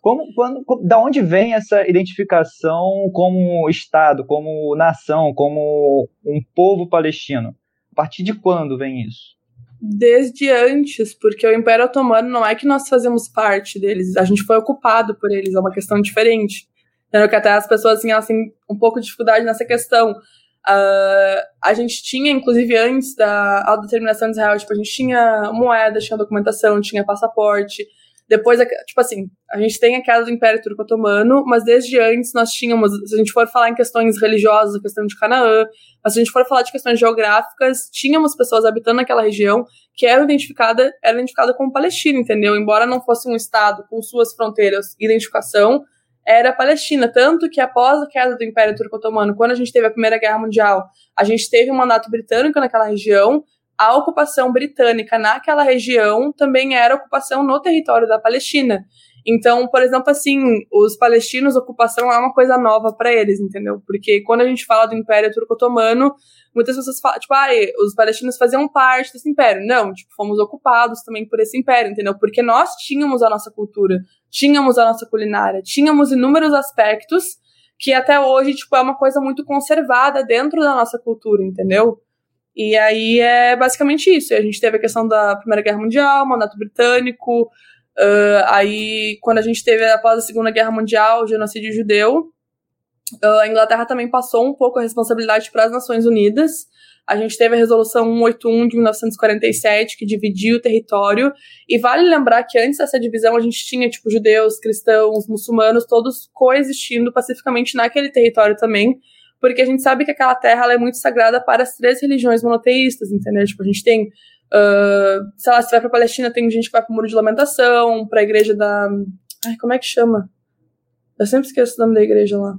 Como, quando, da onde vem essa identificação como Estado, como nação, como um povo palestino? A partir de quando vem isso? Desde antes, porque o Império Otomano não é que nós fazemos parte deles, a gente foi ocupado por eles, é uma questão diferente. Entendeu? Que até as pessoas assim, elas têm um pouco de dificuldade nessa questão. Uh, a gente tinha, inclusive, antes da autodeterminação de Israel, tipo, a gente tinha moeda, tinha documentação, tinha passaporte, depois, tipo assim, a gente tem a queda do Império Turco Otomano, mas desde antes nós tínhamos, se a gente for falar em questões religiosas, a questão de Canaã, mas se a gente for falar de questões geográficas, tínhamos pessoas habitando naquela região que eram identificadas era identificada como Palestina, entendeu? Embora não fosse um estado com suas fronteiras e identificação, era Palestina. Tanto que após a queda do Império Turco Otomano, quando a gente teve a Primeira Guerra Mundial, a gente teve um mandato britânico naquela região, a ocupação britânica naquela região também era ocupação no território da Palestina. Então, por exemplo, assim, os palestinos, ocupação é uma coisa nova para eles, entendeu? Porque quando a gente fala do Império Turco-Otomano, muitas pessoas falam, tipo, ah, os palestinos faziam parte desse império. Não, tipo, fomos ocupados também por esse império, entendeu? Porque nós tínhamos a nossa cultura, tínhamos a nossa culinária, tínhamos inúmeros aspectos que até hoje, tipo, é uma coisa muito conservada dentro da nossa cultura, entendeu? E aí é basicamente isso. A gente teve a questão da Primeira Guerra Mundial, mandato britânico, uh, aí quando a gente teve após a Segunda Guerra Mundial, o genocídio judeu, uh, a Inglaterra também passou um pouco a responsabilidade para as Nações Unidas. A gente teve a Resolução 181 de 1947, que dividiu o território. E vale lembrar que antes dessa divisão a gente tinha, tipo, judeus, cristãos, muçulmanos, todos coexistindo pacificamente naquele território também porque a gente sabe que aquela terra é muito sagrada para as três religiões monoteístas, entendeu? Tipo, a gente tem, uh, sei lá, se vai pra Palestina, tem gente que vai pro Muro de Lamentação, pra igreja da. Ai, como é que chama? Eu sempre esqueço o nome da igreja lá.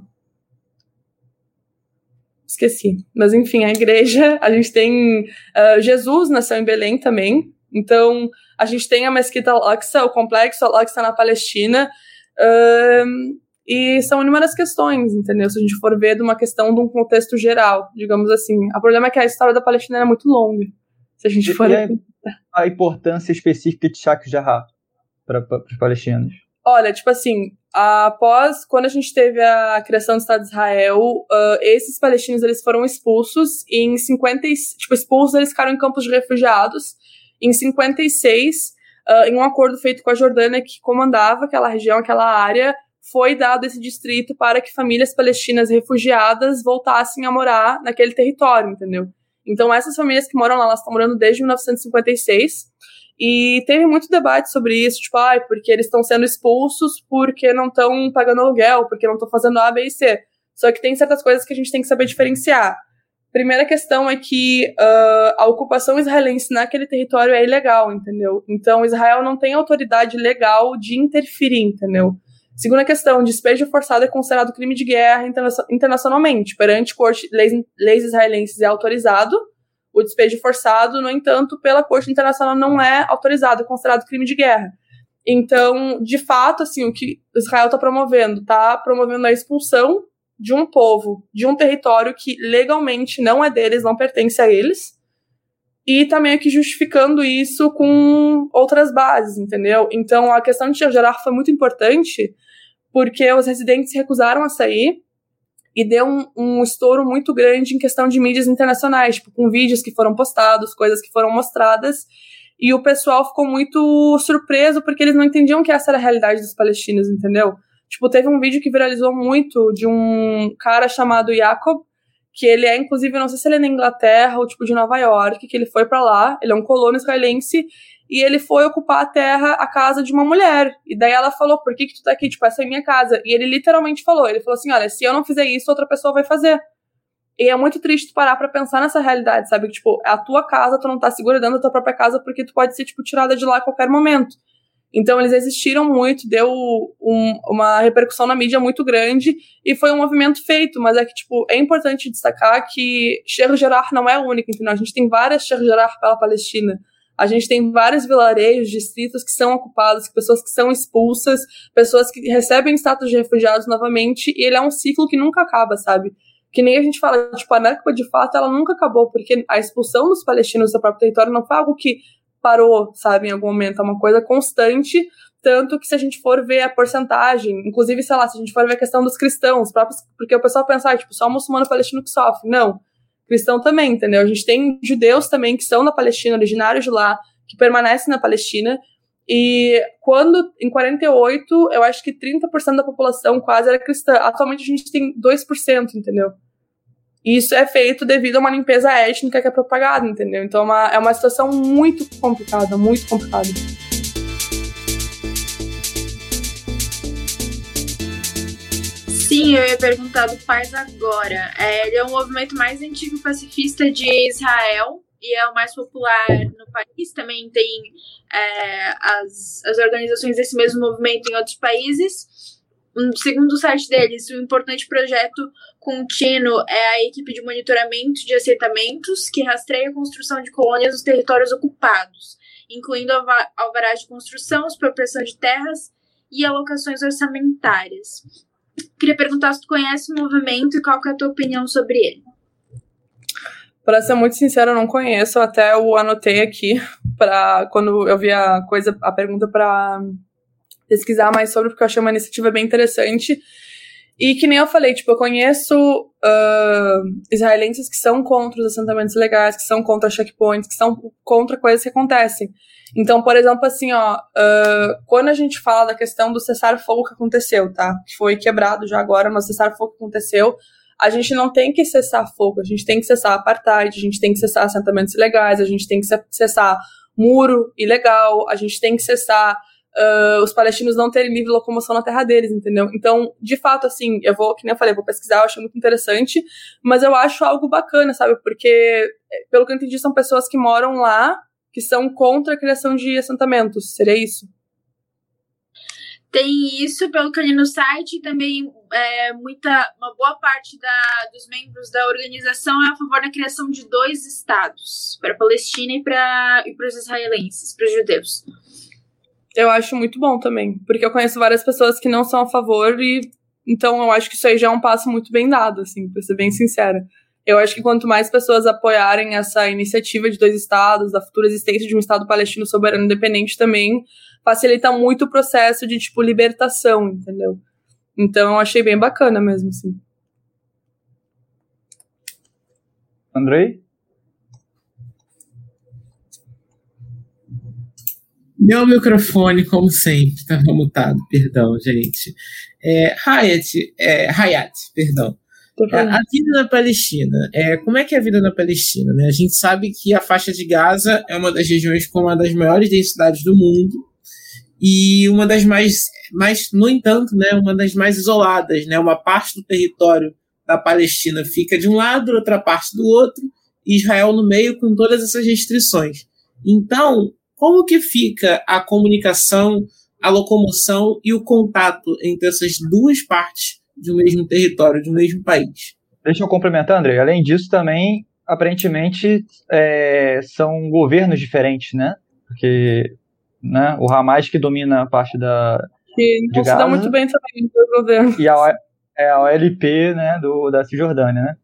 Esqueci. Mas enfim, a igreja, a gente tem. Uh, Jesus nasceu em Belém também. Então, a gente tem a Mesquita Al-Aqsa, o complexo Al-Aqsa na Palestina. Uh, e são inúmeras questões, entendeu? Se a gente for ver de uma questão de um contexto geral, digamos assim. O problema é que a história da Palestina é muito longa. Se a gente for. E a importância específica de Sheikh Jarrah para os palestinos? Olha, tipo assim, após quando a gente teve a criação do Estado de Israel, uh, esses palestinos eles foram expulsos e em 50, tipo, expulsos eles ficaram em campos de refugiados. Em 56, uh, em um acordo feito com a Jordânia que comandava aquela região, aquela área, foi dado esse distrito para que famílias palestinas refugiadas voltassem a morar naquele território, entendeu? Então, essas famílias que moram lá, elas estão morando desde 1956. E teve muito debate sobre isso, tipo, ai, porque eles estão sendo expulsos porque não estão pagando aluguel, porque não estão fazendo A, B e C. Só que tem certas coisas que a gente tem que saber diferenciar. Primeira questão é que uh, a ocupação israelense naquele território é ilegal, entendeu? Então Israel não tem autoridade legal de interferir, entendeu? Segunda questão, despejo forçado é considerado crime de guerra interna internacionalmente. Perante corte, leis, leis israelenses é autorizado o despejo forçado, no entanto, pela Corte Internacional não é autorizado, é considerado crime de guerra. Então, de fato, assim, o que Israel está promovendo, está promovendo a expulsão de um povo, de um território que legalmente não é deles, não pertence a eles, e meio que justificando isso com outras bases, entendeu? Então a questão de Jarjará foi muito importante, porque os residentes recusaram a sair, e deu um, um estouro muito grande em questão de mídias internacionais, tipo, com vídeos que foram postados, coisas que foram mostradas, e o pessoal ficou muito surpreso porque eles não entendiam que essa era a realidade dos palestinos, entendeu? Tipo, teve um vídeo que viralizou muito de um cara chamado Jacob, que ele é, inclusive, não sei se ele é na Inglaterra ou, tipo, de Nova York, que ele foi para lá, ele é um colono israelense, e ele foi ocupar a terra, a casa de uma mulher. E daí ela falou, por que que tu tá aqui? Tipo, essa é minha casa. E ele literalmente falou, ele falou assim, olha, se eu não fizer isso, outra pessoa vai fazer. E é muito triste parar para pensar nessa realidade, sabe? Tipo, é a tua casa, tu não tá segura dentro da tua própria casa porque tu pode ser, tipo, tirada de lá a qualquer momento. Então eles existiram muito, deu um, uma repercussão na mídia muito grande e foi um movimento feito, mas é que, tipo, é importante destacar que Sheikh Jarrah não é único, entendeu? A gente tem várias Sheikh Jarrah pela Palestina. A gente tem vários vilarejos, distritos que são ocupados, pessoas que são expulsas, pessoas que recebem status de refugiados novamente, e ele é um ciclo que nunca acaba, sabe? Que nem a gente fala, tipo, a Nakba de fato ela nunca acabou, porque a expulsão dos palestinos do seu próprio território não foi algo que parou, sabe, em algum momento. É uma coisa constante, tanto que se a gente for ver a porcentagem, inclusive, sei lá, se a gente for ver a questão dos cristãos, próprios, porque o pessoal pensa, ah, tipo, só muçulmano palestino que sofre. Não. Cristão também, entendeu? A gente tem judeus também que são na Palestina, originários de lá, que permanecem na Palestina. E quando, em 48, eu acho que 30% da população quase era cristã. Atualmente a gente tem 2%, entendeu? Isso é feito devido a uma limpeza étnica que é propagada, entendeu? Então é uma, é uma situação muito complicada, muito complicada. Sim, eu ia perguntar do Paz agora. É, ele é o movimento mais antigo pacifista de Israel e é o mais popular no país. Também tem é, as, as organizações desse mesmo movimento em outros países segundo o site deles, o importante projeto contínuo é a equipe de monitoramento de assentamentos que rastreia a construção de colônias nos territórios ocupados, incluindo alvarás de construção, expropriação de terras e alocações orçamentárias. Queria perguntar se tu conhece o movimento e qual é a tua opinião sobre ele. Para ser muito sincero, eu não conheço, até eu anotei aqui para quando eu vi a coisa, a pergunta para pesquisar mais sobre, porque eu achei uma iniciativa bem interessante. E que nem eu falei, tipo, eu conheço uh, israelenses que são contra os assentamentos legais, que são contra checkpoints, que são contra coisas que acontecem. Então, por exemplo, assim, ó, uh, quando a gente fala da questão do cessar-fogo que aconteceu, tá? Que foi quebrado já agora, mas cessar-fogo que aconteceu, a gente não tem que cessar fogo, a gente tem que cessar apartheid, a gente tem que cessar assentamentos ilegais, a gente tem que cessar muro ilegal, a gente tem que cessar uh, os palestinos não terem livre locomoção na terra deles, entendeu? Então, de fato, assim, eu vou, que nem eu falei, vou pesquisar, eu acho muito interessante, mas eu acho algo bacana, sabe? Porque, pelo que eu entendi, são pessoas que moram lá, que são contra a criação de assentamentos, seria isso? Tem isso, pelo que eu li no site, também é, muita, uma boa parte da, dos membros da organização é a favor da criação de dois estados, para a Palestina e para os israelenses, para os judeus eu acho muito bom também. Porque eu conheço várias pessoas que não são a favor e. Então eu acho que isso aí já é um passo muito bem dado, assim, pra ser bem sincera. Eu acho que quanto mais pessoas apoiarem essa iniciativa de dois estados, da futura existência de um estado palestino soberano independente também, facilita muito o processo de, tipo, libertação, entendeu? Então eu achei bem bacana mesmo, assim. Andrei? Meu microfone, como sempre, estava mutado, perdão, gente. É, Hayat, é, Hayat, perdão. A, a vida na Palestina. É, como é que é a vida na Palestina? Né? A gente sabe que a faixa de Gaza é uma das regiões com uma das maiores densidades do mundo e uma das mais, mais no entanto, né, uma das mais isoladas, né, uma parte do território da Palestina fica de um lado, outra parte do outro, e Israel no meio com todas essas restrições. Então, como que fica a comunicação, a locomoção e o contato entre essas duas partes de um mesmo território, de um mesmo país? Deixa eu complementar, André. Além disso, também, aparentemente, é, são governos diferentes, né? Porque né, o Hamas que domina a parte da. Que não se dá muito bem também do governo. E a, é a OLP né, do, da Cisjordânia, né?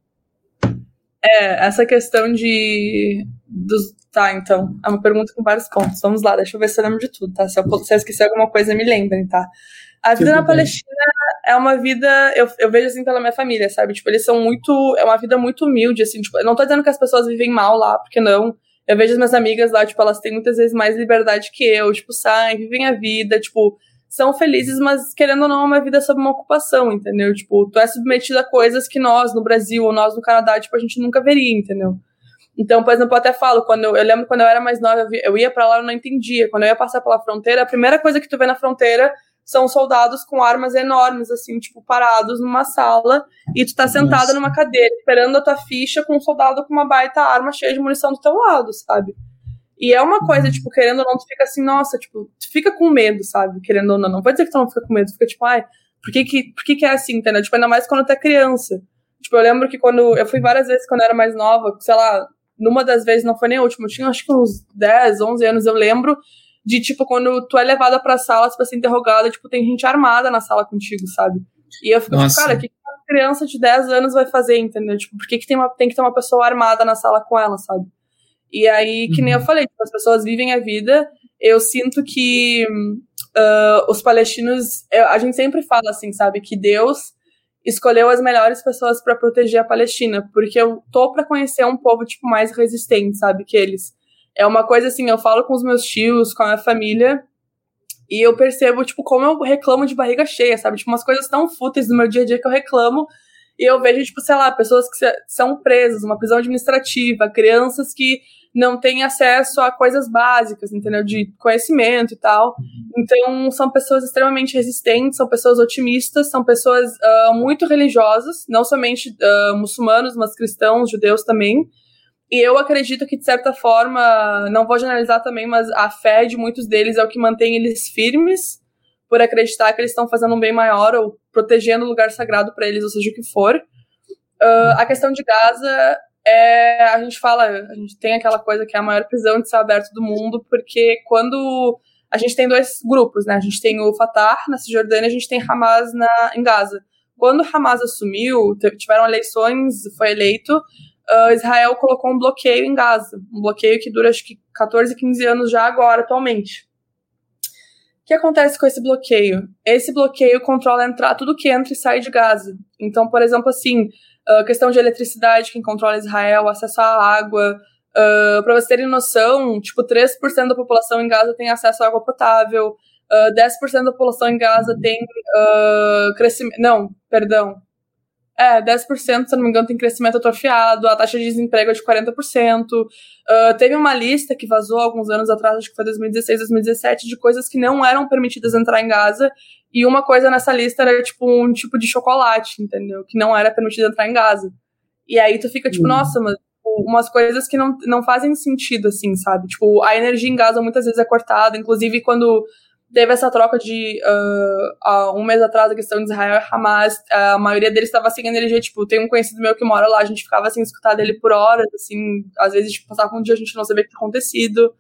É, essa questão de. Dos, tá, então. É uma pergunta com vários pontos. Vamos lá, deixa eu ver se eu lembro de tudo, tá? Se eu, se eu esquecer alguma coisa, me lembrem, tá? A vida na Palestina é uma vida. Eu, eu vejo assim pela minha família, sabe? Tipo, eles são muito. É uma vida muito humilde, assim. Tipo, eu não tô dizendo que as pessoas vivem mal lá, porque não. Eu vejo as minhas amigas lá, tipo, elas têm muitas vezes mais liberdade que eu, tipo, saem, vivem a vida, tipo, são felizes, mas querendo ou não, é uma vida sob uma ocupação, entendeu? Tipo, tu é submetido a coisas que nós no Brasil ou nós no Canadá, tipo, a gente nunca veria, entendeu? Então, por exemplo, eu até falo, quando eu, eu lembro quando eu era mais nova, eu ia para lá, eu não entendia. Quando eu ia passar pela fronteira, a primeira coisa que tu vê na fronteira são soldados com armas enormes, assim, tipo, parados numa sala, e tu tá sentada Nossa. numa cadeira, esperando a tua ficha com um soldado com uma baita arma cheia de munição do teu lado, sabe? E é uma coisa, tipo, querendo ou não, tu fica assim, nossa, tipo, tu fica com medo, sabe? Querendo ou não. Não vou dizer que tu não fica com medo, tu fica tipo, ai, por que que, por que, que é assim, entendeu? Tipo, ainda mais quando tu é criança. Tipo, eu lembro que quando. Eu fui várias vezes quando eu era mais nova, sei lá, numa das vezes, não foi nem a última, eu tinha acho que uns 10, 11 anos, eu lembro de, tipo, quando tu é levada pra sala pra ser interrogada, tipo, tem gente armada na sala contigo, sabe? E eu fico, tipo, cara, o que, que uma criança de 10 anos vai fazer, entendeu? Tipo, por que, que tem, uma, tem que ter uma pessoa armada na sala com ela, sabe? E aí, que nem eu uhum. falei, tipo, as pessoas vivem a vida. Eu sinto que uh, os palestinos, eu, a gente sempre fala assim, sabe, que Deus escolheu as melhores pessoas para proteger a Palestina, porque eu tô para conhecer um povo tipo mais resistente, sabe, que eles. É uma coisa assim, eu falo com os meus tios, com a família, e eu percebo tipo como eu reclamo de barriga cheia, sabe? Tipo umas coisas tão fúteis do meu dia a dia que eu reclamo, e eu vejo tipo, sei lá, pessoas que são presas, uma prisão administrativa, crianças que não tem acesso a coisas básicas, entendeu? De conhecimento e tal. Uhum. Então, são pessoas extremamente resistentes, são pessoas otimistas, são pessoas uh, muito religiosas, não somente uh, muçulmanos, mas cristãos, judeus também. E eu acredito que, de certa forma, não vou generalizar também, mas a fé de muitos deles é o que mantém eles firmes, por acreditar que eles estão fazendo um bem maior ou protegendo o lugar sagrado para eles, ou seja o que for. Uh, a questão de Gaza é, a gente fala, a gente tem aquela coisa que é a maior prisão de céu aberto do mundo, porque quando a gente tem dois grupos, né? A gente tem o Fatah na Cisjordânia, a gente tem Hamas na, em Gaza. Quando Hamas assumiu, tiveram eleições, foi eleito, uh, Israel colocou um bloqueio em Gaza, um bloqueio que dura acho que 14, 15 anos já agora, atualmente. O que acontece com esse bloqueio? Esse bloqueio controla entrar tudo que entra e sai de Gaza. Então, por exemplo, assim, Uh, questão de eletricidade, quem controla Israel, acesso à água. Uh, para vocês terem noção, tipo, 3% da população em Gaza tem acesso à água potável. Uh, 10% da população em Gaza tem uh, crescimento. Não, perdão. É, 10%, se não me engano, tem crescimento atrofiado, a taxa de desemprego é de 40%. Uh, teve uma lista que vazou alguns anos atrás, acho que foi 2016, 2017, de coisas que não eram permitidas entrar em Gaza e uma coisa nessa lista era, tipo, um tipo de chocolate, entendeu? Que não era permitido entrar em Gaza. E aí tu fica, tipo, uhum. nossa, mas tipo, umas coisas que não, não fazem sentido, assim, sabe? Tipo, a energia em Gaza muitas vezes é cortada. Inclusive, quando teve essa troca de uh, um mês atrás, a questão de Israel e Hamas, a maioria deles estava sem energia. Tipo, tem um conhecido meu que mora lá, a gente ficava sem escutar dele por horas, assim, às vezes tipo, passava um dia a gente não sabia o que tinha acontecido.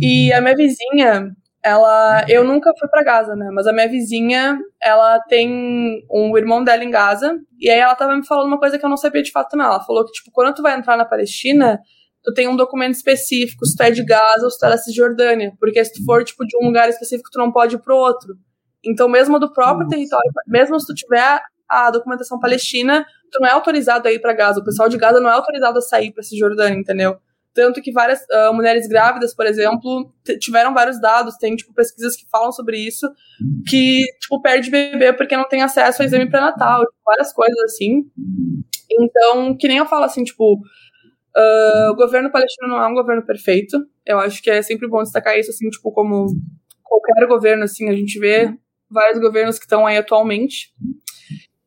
E a minha vizinha, ela, eu nunca fui para Gaza, né? Mas a minha vizinha, ela tem um irmão dela em Gaza, e aí ela tava me falando uma coisa que eu não sabia de fato não. Ela falou que tipo, quando tu vai entrar na Palestina, tu tem um documento específico, se tu é de Gaza ou se tu é da Cisjordânia, porque se tu for tipo de um lugar específico, tu não pode ir pro outro. Então, mesmo do próprio território, mesmo se tu tiver a documentação palestina, tu não é autorizado a ir para Gaza. O pessoal de Gaza não é autorizado a sair para Cisjordânia, entendeu? Tanto que várias uh, mulheres grávidas, por exemplo, tiveram vários dados, tem, tipo, pesquisas que falam sobre isso, que, tipo, perde bebê porque não tem acesso ao exame pré-natal, tipo, várias coisas assim. Então, que nem eu falo assim, tipo, uh, o governo palestino não é um governo perfeito. Eu acho que é sempre bom destacar isso, assim, tipo, como qualquer governo, assim, a gente vê vários governos que estão aí atualmente.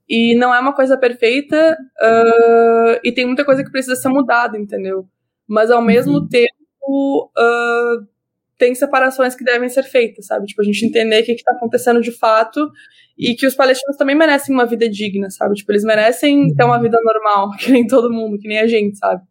E não é uma coisa perfeita uh, e tem muita coisa que precisa ser mudada, entendeu? Mas ao mesmo uhum. tempo uh, tem separações que devem ser feitas, sabe? Tipo, a gente entender o que está acontecendo de fato e que os palestinos também merecem uma vida digna, sabe? Tipo, eles merecem ter uma vida normal, que nem todo mundo, que nem a gente, sabe?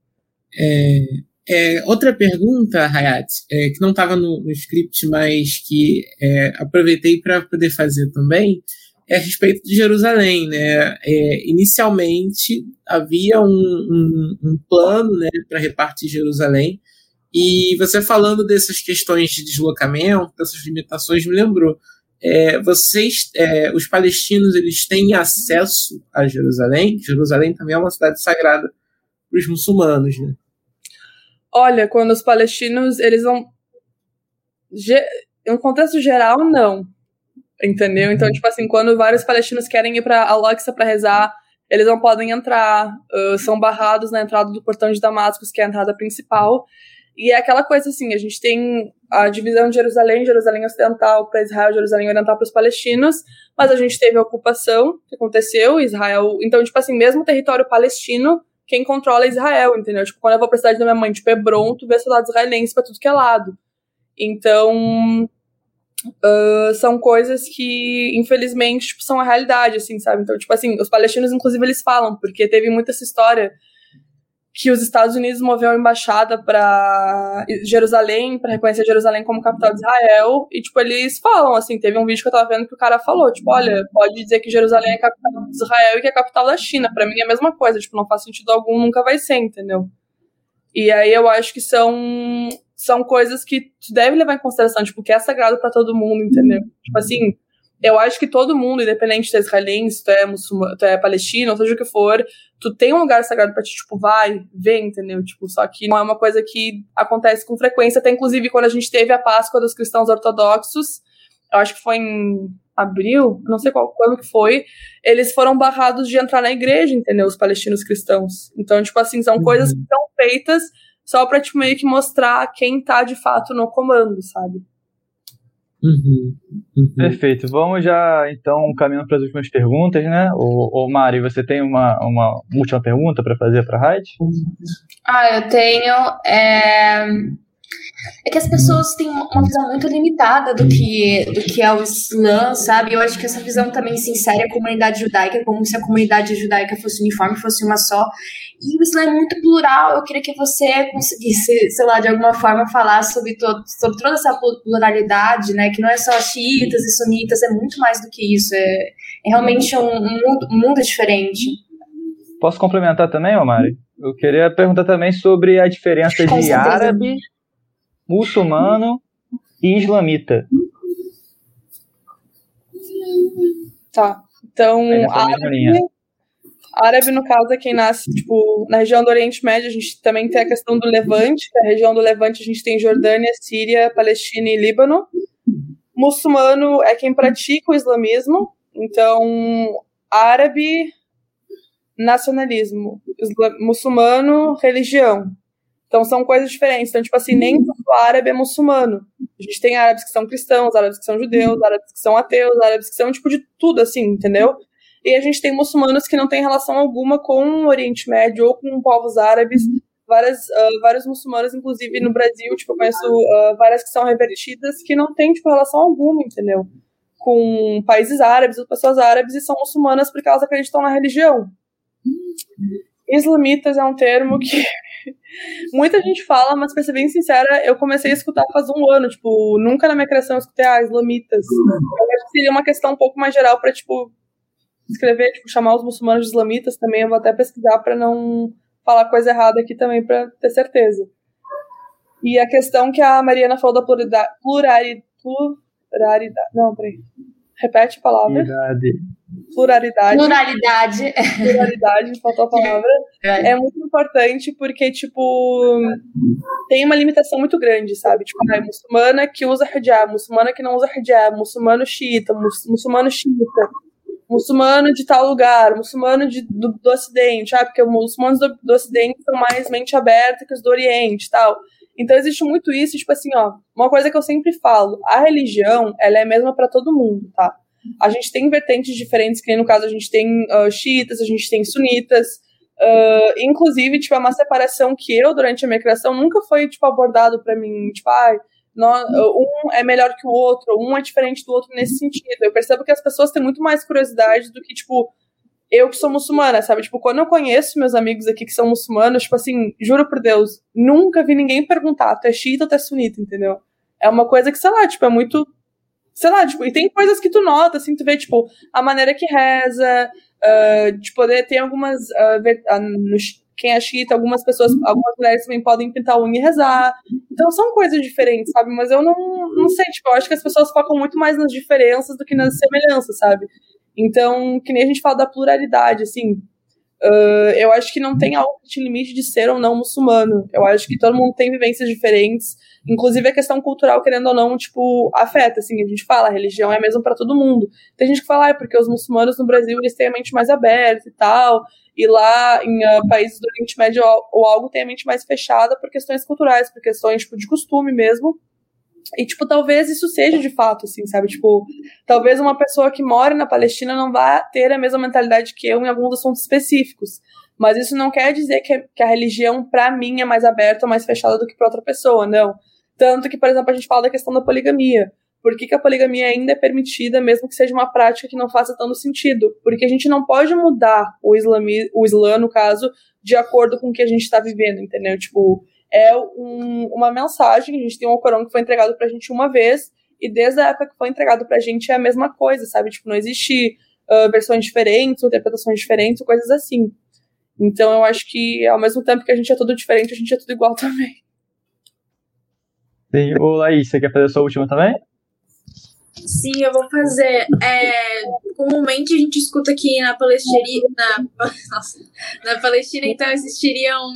É, é, outra pergunta, Hayat, é, que não estava no, no, script, mas que é, aproveitei para poder fazer também, é a respeito de Jerusalém. Né? É, inicialmente havia um, um, um plano né, para repartir Jerusalém, e você falando dessas questões de deslocamento, dessas limitações, me lembrou. É, vocês, é, os palestinos, eles têm acesso a Jerusalém? Jerusalém também é uma cidade sagrada para os muçulmanos, né? Olha, quando os palestinos, eles vão. Em contexto geral, não. Entendeu? Então, tipo assim, quando vários palestinos querem ir para Al-Aqsa para rezar, eles não podem entrar, uh, são barrados na entrada do portão de Damasco, que é a entrada principal. E é aquela coisa assim, a gente tem a divisão de Jerusalém, Jerusalém Ocidental para Israel, Jerusalém Oriental para os palestinos, mas a gente teve a ocupação que aconteceu, Israel. Então, tipo assim, mesmo território palestino quem controla é Israel, entendeu? Tipo, quando eu vou pra cidade da minha mãe, tipo, Hebron, tu vê soldados israelenses pra tudo que é lado. Então, uh, são coisas que, infelizmente, tipo, são a realidade, assim, sabe? Então, tipo assim, os palestinos, inclusive, eles falam, porque teve muita essa história que os Estados Unidos moveu a embaixada para Jerusalém, para reconhecer Jerusalém como capital de Israel, e, tipo, eles falam, assim, teve um vídeo que eu tava vendo que o cara falou, tipo, olha, pode dizer que Jerusalém é capital de Israel e que é capital da China, para mim é a mesma coisa, tipo, não faz sentido algum, nunca vai ser, entendeu? E aí eu acho que são são coisas que tu deve levar em consideração, tipo, que é sagrado para todo mundo, entendeu? Tipo assim, eu acho que todo mundo, independente se é israelense, tu é muçulmano, tu é palestino, ou seja o que for, tu tem um lugar sagrado pra ti, tipo, vai, vem, entendeu? Tipo, só que não é uma coisa que acontece com frequência, até inclusive quando a gente teve a Páscoa dos cristãos ortodoxos, eu acho que foi em abril, não sei qual quando que foi, eles foram barrados de entrar na igreja, entendeu? Os palestinos cristãos. Então, tipo assim, são uhum. coisas que são feitas só pra, tipo, meio que mostrar quem tá de fato no comando, sabe? Uhum, uhum. Perfeito. Vamos já, então, caminhando para as últimas perguntas, né? O, o Mari, você tem uma, uma última pergunta para fazer para a Raid? Ah, eu tenho. É... é que as pessoas têm uma visão muito limitada do que, do que é o Islã, sabe? Eu acho que essa visão também se insere a comunidade judaica, como se a comunidade judaica fosse uniforme, fosse uma só. E o Islã é muito plural. Eu queria que você conseguisse, sei lá, de alguma forma falar sobre, todo, sobre toda essa pluralidade, né? Que não é só xiitas e sunitas, é muito mais do que isso. É, é realmente um, um, mundo, um mundo diferente. Posso complementar também, Omari? Eu queria perguntar também sobre a diferença de árabe, muçulmano e islamita. Tá. Então, árabe, Árabe, no caso, é quem nasce, tipo, na região do Oriente Médio, a gente também tem a questão do Levante, que é região do Levante a gente tem Jordânia, Síria, Palestina e Líbano. Muçulmano é quem pratica o islamismo, então, árabe, nacionalismo, muçulmano, religião. Então são coisas diferentes. Então, tipo assim, nem árabe é muçulmano. A gente tem árabes que são cristãos, árabes que são judeus, árabes que são ateus, árabes que são, tipo, de tudo, assim, entendeu? E a gente tem muçulmanos que não têm relação alguma com o Oriente Médio ou com povos árabes. Várias, uh, vários muçulmanos, inclusive no Brasil, tipo, eu conheço uh, várias que são revertidas que não têm, tipo, relação alguma, entendeu? Com países árabes ou pessoas árabes e são muçulmanas porque elas acreditam na religião. Islamitas é um termo que muita gente fala, mas pra ser bem sincera, eu comecei a escutar faz um ano, tipo, nunca na minha criação eu escutei, ah, islamitas. Eu acho que seria uma questão um pouco mais geral para tipo, escrever, tipo, chamar os muçulmanos de islamitas também, eu vou até pesquisar para não falar coisa errada aqui também, para ter certeza. E a questão que a Mariana falou da pluralidade. Pluralidade. Não, peraí. Repete a palavra. Pluralidade. Pluralidade. Pluralidade, faltou a palavra. É. é muito importante porque, tipo, tem uma limitação muito grande, sabe? Tipo, ah, muçulmana que usa hijab, muçulmana que não usa hijab, muçulmano xiita, muçulmano xiita muçulmano de tal lugar, muçulmano de, do, do Ocidente, ah, porque os muçulmanos do, do Ocidente são mais mente aberta que os do Oriente tal. Então existe muito isso, tipo assim, ó, uma coisa que eu sempre falo, a religião, ela é a mesma para todo mundo, tá? a gente tem vertentes diferentes, que no caso a gente tem uh, xiitas, a gente tem sunitas, uh, inclusive, tipo, é uma separação que eu, durante a minha criação, nunca foi, tipo, abordado para mim, tipo, ah, um é melhor que o outro, um é diferente do outro nesse sentido. Eu percebo que as pessoas têm muito mais curiosidade do que, tipo, eu que sou muçulmana, sabe? Tipo, quando eu conheço meus amigos aqui que são muçulmanos, tipo assim, juro por Deus, nunca vi ninguém perguntar, tu é xiita ou tu é sunita, entendeu? É uma coisa que, sei lá, tipo, é muito. Sei lá, tipo, e tem coisas que tu nota, assim, tu vê, tipo, a maneira que reza, uh, de poder ter algumas. Uh, uh, quem é xiita, algumas pessoas, algumas mulheres também podem pintar unha e rezar. Então são coisas diferentes, sabe? Mas eu não, não sei, tipo, eu acho que as pessoas focam muito mais nas diferenças do que nas semelhanças, sabe? Então, que nem a gente fala da pluralidade, assim, uh, eu acho que não tem algo que te limite de ser ou não muçulmano. Eu acho que todo mundo tem vivências diferentes, inclusive a questão cultural, querendo ou não, tipo, afeta, assim, a gente fala, a religião é a mesma para todo mundo. Tem gente que fala, ah, é porque os muçulmanos no Brasil, eles têm a mente mais aberta e tal, e lá em uh, países do Oriente Médio ou algo tem a mente mais fechada por questões culturais, por questões, tipo, de costume mesmo. E, tipo, talvez isso seja de fato, assim, sabe? Tipo, talvez uma pessoa que mora na Palestina não vá ter a mesma mentalidade que eu em alguns assuntos específicos. Mas isso não quer dizer que, que a religião, para mim, é mais aberta ou mais fechada do que para outra pessoa, não. Tanto que, por exemplo, a gente fala da questão da poligamia. Por que, que a poligamia ainda é permitida, mesmo que seja uma prática que não faça tanto sentido? Porque a gente não pode mudar o, islami, o Islã, no caso, de acordo com o que a gente está vivendo, entendeu? Tipo, é um, uma mensagem. A gente tem um Corão que foi entregado pra gente uma vez, e desde a época que foi entregado pra gente é a mesma coisa, sabe? Tipo, não existe uh, versões diferentes, interpretações diferentes, coisas assim. Então eu acho que ao mesmo tempo que a gente é tudo diferente, a gente é tudo igual também. Sim. Ô, Laís, você quer fazer a sua última também? Sim, eu vou fazer. É, comumente a gente escuta que na Palestina, na, nossa, na Palestina então existiriam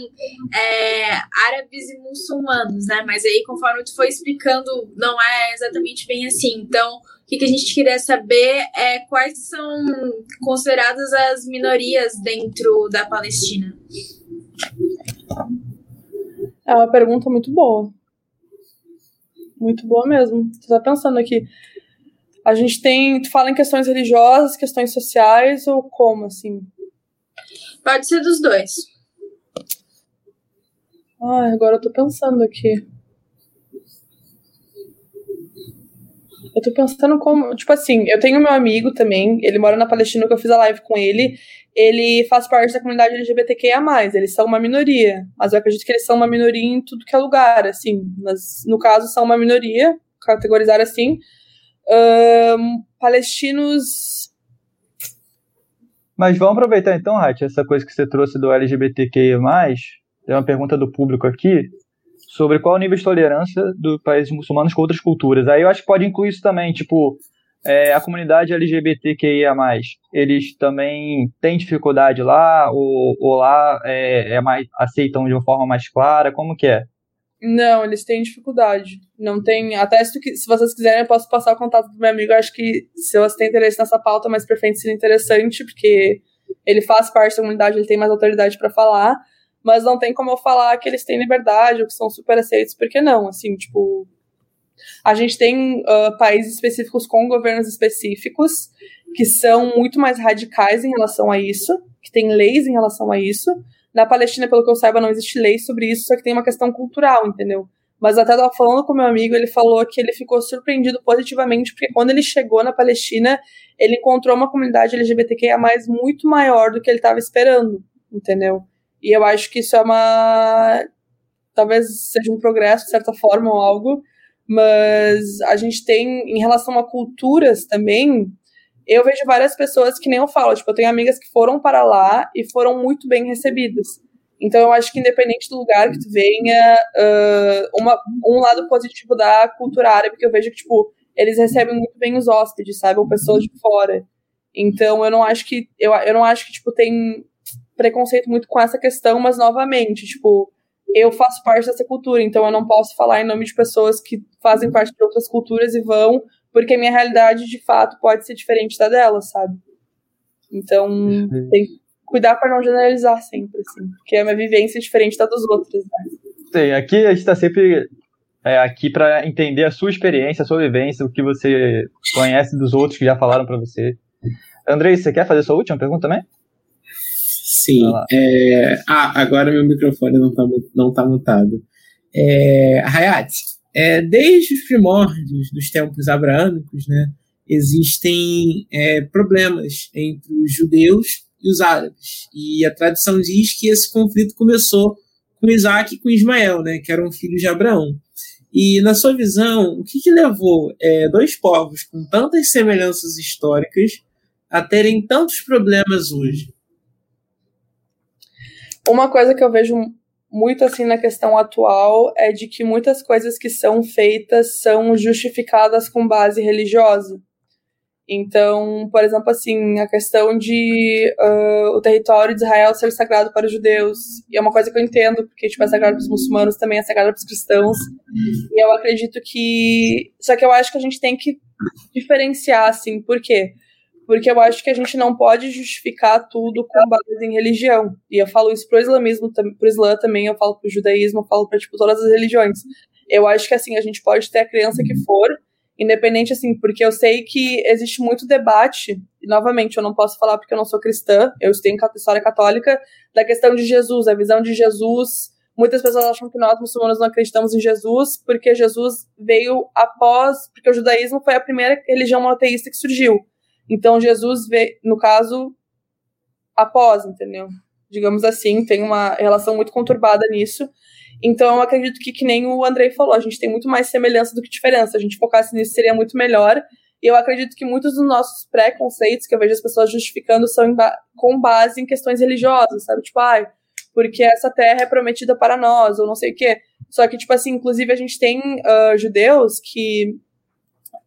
é, árabes e muçulmanos, né? Mas aí, conforme tu foi explicando, não é exatamente bem assim. Então, o que, que a gente queria saber é quais são consideradas as minorias dentro da Palestina. É uma pergunta muito boa. Muito boa mesmo. Você tá pensando aqui. A gente tem. Tu fala em questões religiosas, questões sociais ou como, assim? Pode ser dos dois. Ai, agora eu tô pensando aqui. Eu tô pensando como. Tipo assim, eu tenho meu amigo também, ele mora na Palestina, que eu fiz a live com ele. Ele faz parte da comunidade LGBTQIA. Eles são uma minoria. Mas eu acredito que eles são uma minoria em tudo que é lugar, assim. Mas, no caso, são uma minoria, categorizar assim um, palestinos. Mas vamos aproveitar então, Rat, essa coisa que você trouxe do LGBTQIA. Tem uma pergunta do público aqui sobre qual o nível de tolerância dos países muçulmanos com outras culturas. Aí eu acho que pode incluir isso também, tipo, é, a comunidade LGBTQIA+, eles também têm dificuldade lá, ou, ou lá é, é mais, aceitam de uma forma mais clara, como que é? Não, eles têm dificuldade. Não tem. Até se, tu, se vocês quiserem, eu posso passar o contato do meu amigo. Eu acho que se você tem interesse nessa pauta, mais pra frente seria interessante, porque ele faz parte da comunidade, ele tem mais autoridade para falar. Mas não tem como eu falar que eles têm liberdade ou que são super aceitos, porque não, assim, tipo. A gente tem uh, países específicos com governos específicos que são muito mais radicais em relação a isso, que têm leis em relação a isso. Na Palestina, pelo que eu saiba, não existe lei sobre isso, só que tem uma questão cultural, entendeu? Mas até tava falando com meu amigo, ele falou que ele ficou surpreendido positivamente, porque quando ele chegou na Palestina, ele encontrou uma comunidade LGBTQIA muito maior do que ele estava esperando, entendeu? E eu acho que isso é uma. Talvez seja um progresso, de certa forma, ou algo, mas a gente tem, em relação a culturas também, eu vejo várias pessoas que nem eu falo, tipo, eu tenho amigas que foram para lá e foram muito bem recebidas. Então eu acho que independente do lugar que tu venha, uh, uma, um lado positivo da cultura árabe que eu vejo que, tipo, eles recebem muito bem os hóspedes, sabe? Ou pessoas de fora. Então eu não acho que. Eu, eu não acho que, tipo, tem preconceito muito com essa questão, mas novamente, tipo, eu faço parte dessa cultura, então eu não posso falar em nome de pessoas que fazem parte de outras culturas e vão porque a minha realidade de fato pode ser diferente da dela, sabe? Então, tem que cuidar para não generalizar sempre, assim, porque a minha vivência é diferente da dos outros, né? Sim, aqui a gente está sempre é, aqui para entender a sua experiência, a sua vivência, o que você conhece dos outros que já falaram para você. Andrei, você quer fazer sua última pergunta também? Sim. É... Ah, agora meu microfone não está não tá mutado. É... Hayat, é, desde os primórdios dos tempos abraâmicos, né, existem é, problemas entre os judeus e os árabes. E a tradição diz que esse conflito começou com Isaac e com Ismael, né, que eram filhos de Abraão. E, na sua visão, o que, que levou é, dois povos com tantas semelhanças históricas a terem tantos problemas hoje? Uma coisa que eu vejo muito assim na questão atual é de que muitas coisas que são feitas são justificadas com base religiosa. Então, por exemplo, assim, a questão de uh, o território de Israel ser sagrado para os judeus, e é uma coisa que eu entendo, porque tipo, é sagrado para os muçulmanos, também é sagrado para os cristãos, e eu acredito que... Só que eu acho que a gente tem que diferenciar, assim, por quê? Porque eu acho que a gente não pode justificar tudo com base em religião, e eu falo isso pro islamismo, pro islã também, eu falo pro judaísmo, eu falo para tipo, todas as religiões. Eu acho que, assim, a gente pode ter a crença que for, Independente, assim, porque eu sei que existe muito debate, e novamente, eu não posso falar porque eu não sou cristã, eu tenho história católica, da questão de Jesus, a visão de Jesus. Muitas pessoas acham que nós, muçulmanos, não acreditamos em Jesus, porque Jesus veio após. Porque o judaísmo foi a primeira religião monoteísta que surgiu. Então, Jesus veio, no caso, após, entendeu? Digamos assim, tem uma relação muito conturbada nisso. Então, eu acredito que, que nem o Andrei falou, a gente tem muito mais semelhança do que diferença. Se a gente focasse nisso, seria muito melhor. E eu acredito que muitos dos nossos preconceitos que eu vejo as pessoas justificando são ba com base em questões religiosas, sabe? Tipo, ai, porque essa terra é prometida para nós, ou não sei o quê. Só que, tipo assim, inclusive a gente tem uh, judeus que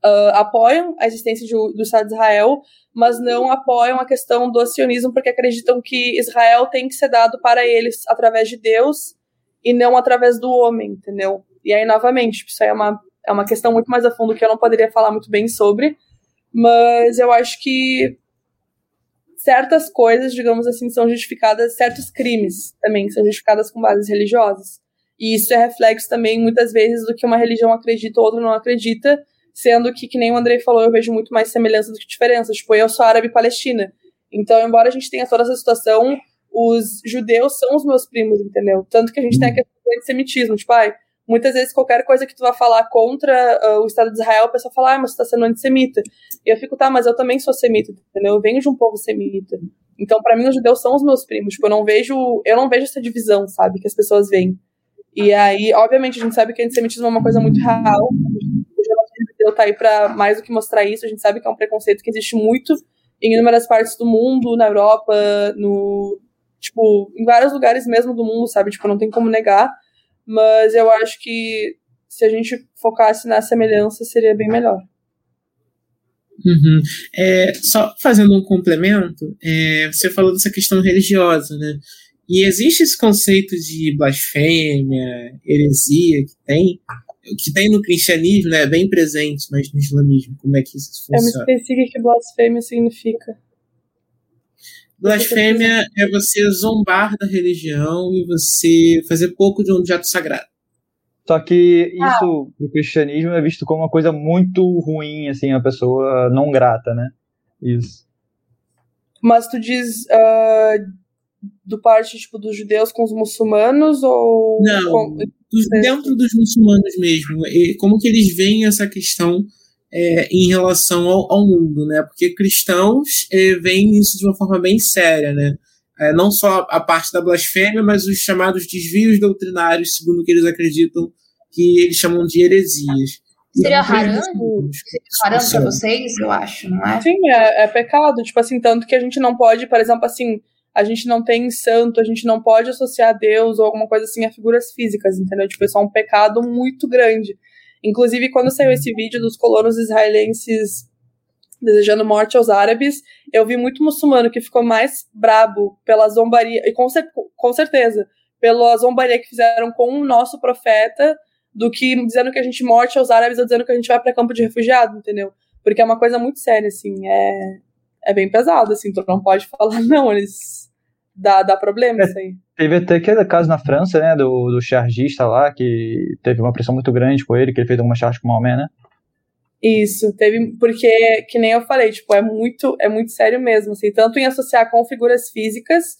uh, apoiam a existência de, do Estado de Israel, mas não apoiam a questão do sionismo porque acreditam que Israel tem que ser dado para eles através de Deus e não através do homem, entendeu? E aí, novamente, tipo, isso aí é uma, é uma questão muito mais a fundo que eu não poderia falar muito bem sobre, mas eu acho que certas coisas, digamos assim, são justificadas, certos crimes também são justificadas com bases religiosas. E isso é reflexo também, muitas vezes, do que uma religião acredita ou outra não acredita, sendo que, que nem o Andrei falou, eu vejo muito mais semelhança do que diferença. Tipo, eu sou árabe palestina. Então, embora a gente tenha toda essa situação, os judeus são os meus primos, entendeu? Tanto que a gente tem a uhum. questão do antissemitismo, tipo, ai, muitas vezes qualquer coisa que tu vai falar contra uh, o Estado de Israel, a pessoa fala, ah, mas tu tá sendo antissemita. E eu fico, tá, mas eu também sou semita, entendeu? Eu venho de um povo semita. Então, para mim, os judeus são os meus primos. Tipo, eu não vejo, eu não vejo essa divisão, sabe, que as pessoas veem. E aí, obviamente, a gente sabe que o antissemitismo é uma coisa muito real. Judeu tá aí pra mais do que mostrar isso. A gente sabe que é um preconceito que existe muito em inúmeras partes do mundo, na Europa, no, tipo, em vários lugares mesmo do mundo, sabe? Tipo, não tem como negar. Mas eu acho que se a gente focasse na semelhança, seria bem melhor. Uhum. É, só fazendo um complemento, é, você falou dessa questão religiosa, né? E existe esse conceito de blasfêmia, heresia que tem, que tem no cristianismo, né? Bem presente, mas no islamismo, como é que isso funciona? Eu me o que blasfêmia significa. Blasfêmia é você zombar da religião e você fazer pouco de um objeto sagrado. Só que isso, ah. o cristianismo, é visto como uma coisa muito ruim, assim, a pessoa não grata, né? Isso. Mas tu diz uh, do parte, tipo, dos judeus com os muçulmanos, ou... Não, com... dentro dos muçulmanos mesmo. E como que eles veem essa questão é, em relação ao, ao, mundo, né? Porque cristãos é, veem isso de uma forma bem séria, né? É, não só a parte da blasfêmia, mas os chamados desvios doutrinários, segundo o que eles acreditam, que eles chamam de heresias. Seria haram? Seria haram para vocês, eu acho, não é? Sim, é, é pecado. Tipo assim, tanto que a gente não pode, por exemplo, assim, a gente não tem santo, a gente não pode associar Deus ou alguma coisa assim a figuras físicas, entendeu? Tipo, isso é um pecado muito grande. Inclusive, quando saiu esse vídeo dos colonos israelenses desejando morte aos árabes, eu vi muito muçulmano que ficou mais brabo pela zombaria, e com, cer com certeza, pela zombaria que fizeram com o nosso profeta, do que dizendo que a gente morte aos árabes ou dizendo que a gente vai para campo de refugiado, entendeu? Porque é uma coisa muito séria, assim, é, é bem pesado, assim, tu não pode falar, não, eles... dá, dá problema isso aí. Teve até aquele caso na França, né, do, do chargista lá, que teve uma pressão muito grande com ele, que ele fez alguma charge com o Maomé, né? Isso, teve, porque, que nem eu falei, tipo, é muito, é muito sério mesmo, assim, tanto em associar com figuras físicas,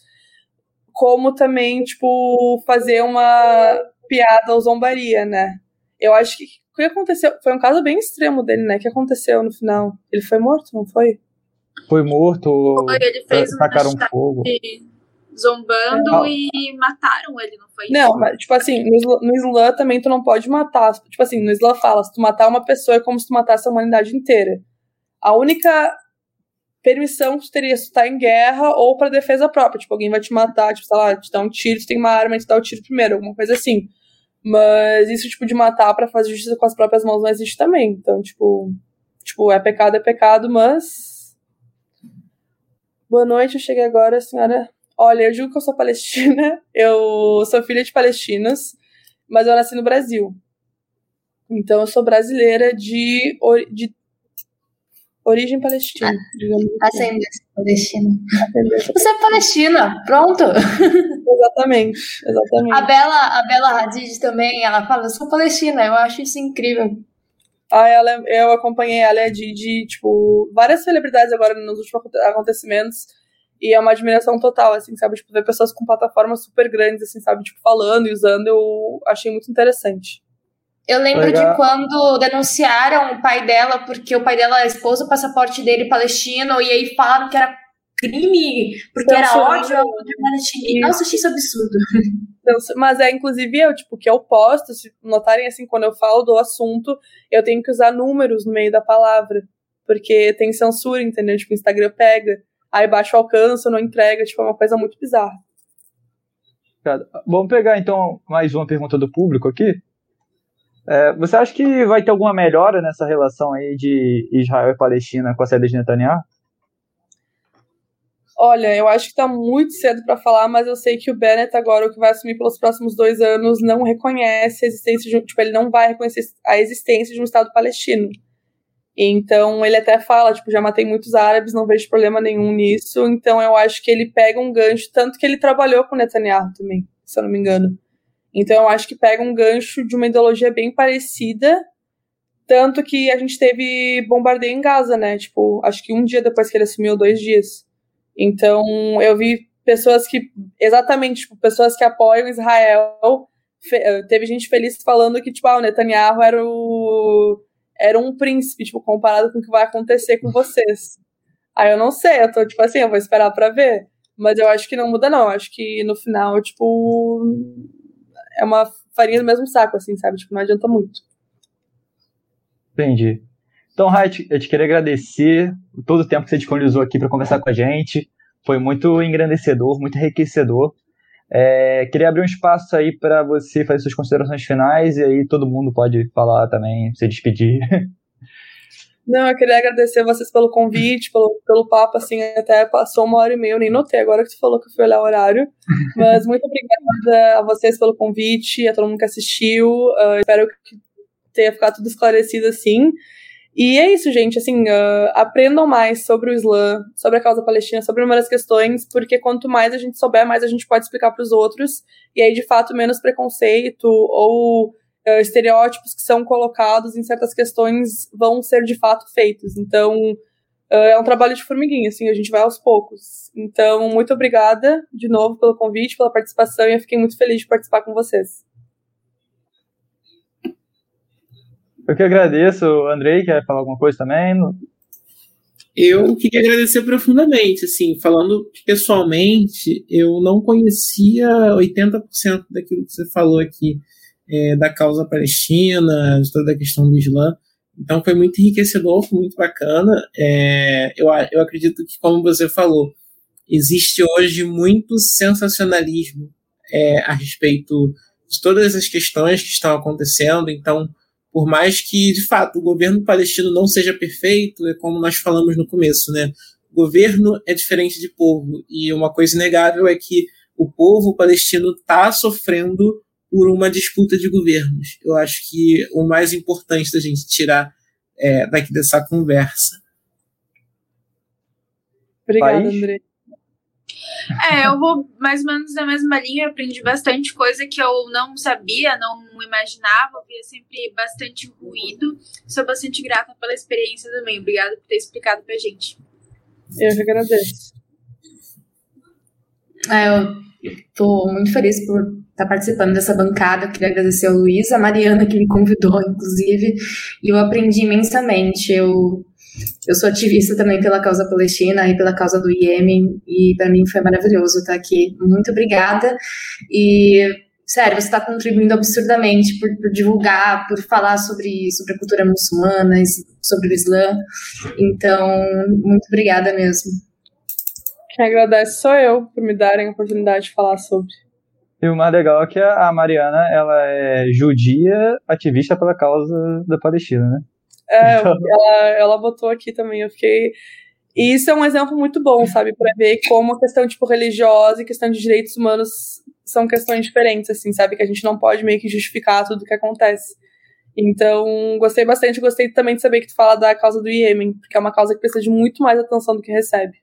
como também, tipo, fazer uma piada ou zombaria, né? Eu acho que o que aconteceu, foi um caso bem extremo dele, né, que aconteceu no final. Ele foi morto, não foi? Foi morto, Foi, ele fez uma tacaram charge fogo. Zombando e mataram ele, não foi Não, isso? mas, tipo assim, no, Islã também tu não pode matar. Tipo assim, no Islã fala, se tu matar uma pessoa é como se tu matasse a humanidade inteira. A única permissão que tu teria se tu tá em guerra ou pra defesa própria. Tipo, alguém vai te matar, tipo, sei lá, te dá um tiro, tu tem uma arma, te dá o tiro primeiro, alguma coisa assim. Mas isso, tipo, de matar pra fazer justiça com as próprias mãos não existe também. Então, tipo, tipo, é pecado, é pecado, mas. Boa noite, eu cheguei agora, senhora. Olha, eu digo que eu sou palestina, eu sou filha de palestinos, mas eu nasci no Brasil. Então eu sou brasileira de, ori- de origem palestina, digamos assim. Ascendência palestina. Você é palestina, pronto. Exatamente, exatamente. A Bela, a Bela Hadid também, ela fala, eu sou palestina, eu acho isso incrível. Ah, ela, eu acompanhei ela e a Didi, tipo, várias celebridades agora nos últimos aconte- acontecimentos. E é uma admiração total, assim, sabe? Tipo, ver pessoas com plataformas super grandes, assim, sabe? Tipo, falando e usando, eu achei muito interessante. Eu lembro Legal. de quando denunciaram o pai dela, porque o pai dela expôs o passaporte dele palestino, e aí falaram que era crime, porque era ódio ao palestino. Nossa, achei isso absurdo. Mas é, inclusive, eu, tipo, que eu posto, se notarem, assim, quando eu falo do assunto, eu tenho que usar números no meio da palavra. Porque tem censura, entendeu? Tipo, o Instagram pega, aí baixa o alcance, não entrega, tipo, é uma coisa muito bizarra. Vamos pegar então mais uma pergunta do público aqui. É, você acha que vai ter alguma melhora nessa relação aí de Israel e Palestina com a saída de Netanyahu? Olha, eu acho que tá muito cedo pra falar, mas eu sei que o Bennett agora, o que vai assumir pelos próximos dois anos, não reconhece a existência de um, tipo, ele não vai reconhecer a existência de um Estado palestino. Então ele até fala, tipo, já matei muitos árabes, não vejo problema nenhum nisso. Então eu acho que ele pega um gancho, tanto que ele trabalhou com Netanyahu também, se eu não me engano. Então eu acho que pega um gancho de uma ideologia bem parecida, tanto que a gente teve bombardeio em Gaza, né? Tipo, acho que um dia depois que ele assumiu, dois dias. Então, eu vi pessoas que, exatamente, tipo, pessoas que apoiam Israel. Eh, teve gente feliz falando que, tipo, ah, o Netanyahu era o. Era um príncipe, tipo, comparado com o que vai acontecer com vocês. Aí eu não sei, eu tô, tipo assim, eu vou esperar pra ver. Mas eu acho que não muda, não. Eu acho que no final, tipo. É uma farinha do mesmo saco, assim, sabe? Tipo, não adianta muito. Entendi. Então, Raid, eu te queria agradecer todo o tempo que você disponibilizou aqui para conversar com a gente. Foi muito engrandecedor, muito enriquecedor. É, queria abrir um espaço aí para você fazer suas considerações finais e aí todo mundo pode falar também, se despedir. Não, eu queria agradecer vocês pelo convite, pelo, pelo papo, assim, até passou uma hora e meia, eu nem notei agora que tu falou que eu fui olhar o horário. Mas muito obrigada a vocês pelo convite, a todo mundo que assistiu. ah, espero que tenha ficado tudo esclarecido assim. E é isso, gente, assim, ah, aprendam mais sobre o Islã, sobre a causa palestina, sobre inúmeras questões, porque quanto mais a gente souber, mais a gente pode explicar para os outros, e aí, de fato, menos preconceito ou eh, estereótipos que são colocados em certas questões vão ser de fato feitos. Então, eh, é um trabalho de formiguinha, assim, a gente vai aos poucos. Então, muito obrigada de novo pelo convite, pela participação, e eu fiquei muito feliz de participar com vocês. Eu que agradeço, Andrei, quer falar alguma coisa também? Eu queria agradecer profundamente, assim, falando pessoalmente, eu não conhecia 80% daquilo que você falou aqui é, da causa palestina, de toda a questão do Islã. Então foi muito enriquecedor, foi muito bacana. É, eu, eu acredito que, como você falou, existe hoje muito sensacionalismo é, a respeito de todas as questões que estão acontecendo. Então, por mais que, de fato, o governo palestino não seja perfeito, é como nós falamos no começo, né? Governo é diferente de povo. E uma coisa inegável é que o povo palestino está sofrendo por uma disputa de governos. Eu acho que o mais importante da gente tirar é, daqui dessa conversa. Obrigada? André. É, eu vou mais ou menos na mesma linha, aprendi bastante coisa que eu não sabia, não imaginava, via sempre bastante ruído. Sou bastante grata pela experiência também. Obrigada por ter explicado pra gente. Eu que agradeço. É, eu tô muito feliz por estar participando dessa bancada. Eu queria agradecer ao Luiz, a Mariana, que me convidou, inclusive, e eu aprendi imensamente. Eu eu sou ativista também pela causa palestina e pela causa do Iêmen, e para mim foi maravilhoso estar aqui. Muito obrigada. E, sério, você está contribuindo absurdamente por, por, divulgar, por falar sobre, sobre a cultura muçulmana, sobre o Islã. Então, muito obrigada mesmo. Quem agradece sou eu por me darem a oportunidade de falar sobre. E o mais legal é que a Mariana ela é judia ativista pela causa da Palestina, né? É, ela, ela botou aqui também, eu fiquei. E isso é um exemplo muito bom, sabe, para ver como a questão tipo religiosa e questão de direitos humanos são questões diferentes, assim, sabe, que a gente não pode meio que justificar tudo o que acontece. Então, gostei bastante, gostei também de saber que tu fala da causa do Iêmen, porque é uma causa que precisa de muito mais atenção do que recebe.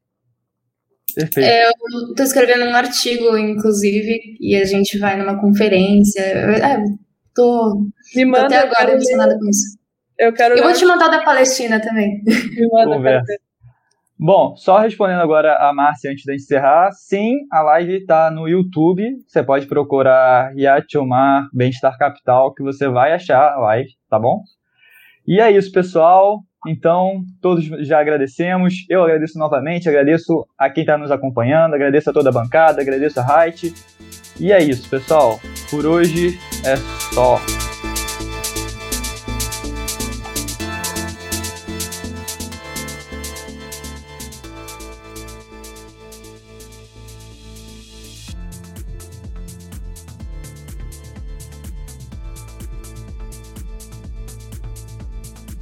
Perfeito. É, eu tô escrevendo um artigo, inclusive, e a gente vai numa conferência. É, tô, Me manda, tô até agora emocionada com isso. Eu quero. Eu vou te mandar da Palestina também. Conversa. Bom, só respondendo agora a Márcia antes de encerrar, sim, a live está no YouTube. Você pode procurar Riat Omar Bem-Estar Capital, que você vai achar a live, tá bom? E é isso, pessoal. Então, todos já agradecemos. Eu agradeço novamente, agradeço a quem está nos acompanhando, agradeço a toda a bancada, agradeço a Height. E é isso, pessoal. Por hoje é só.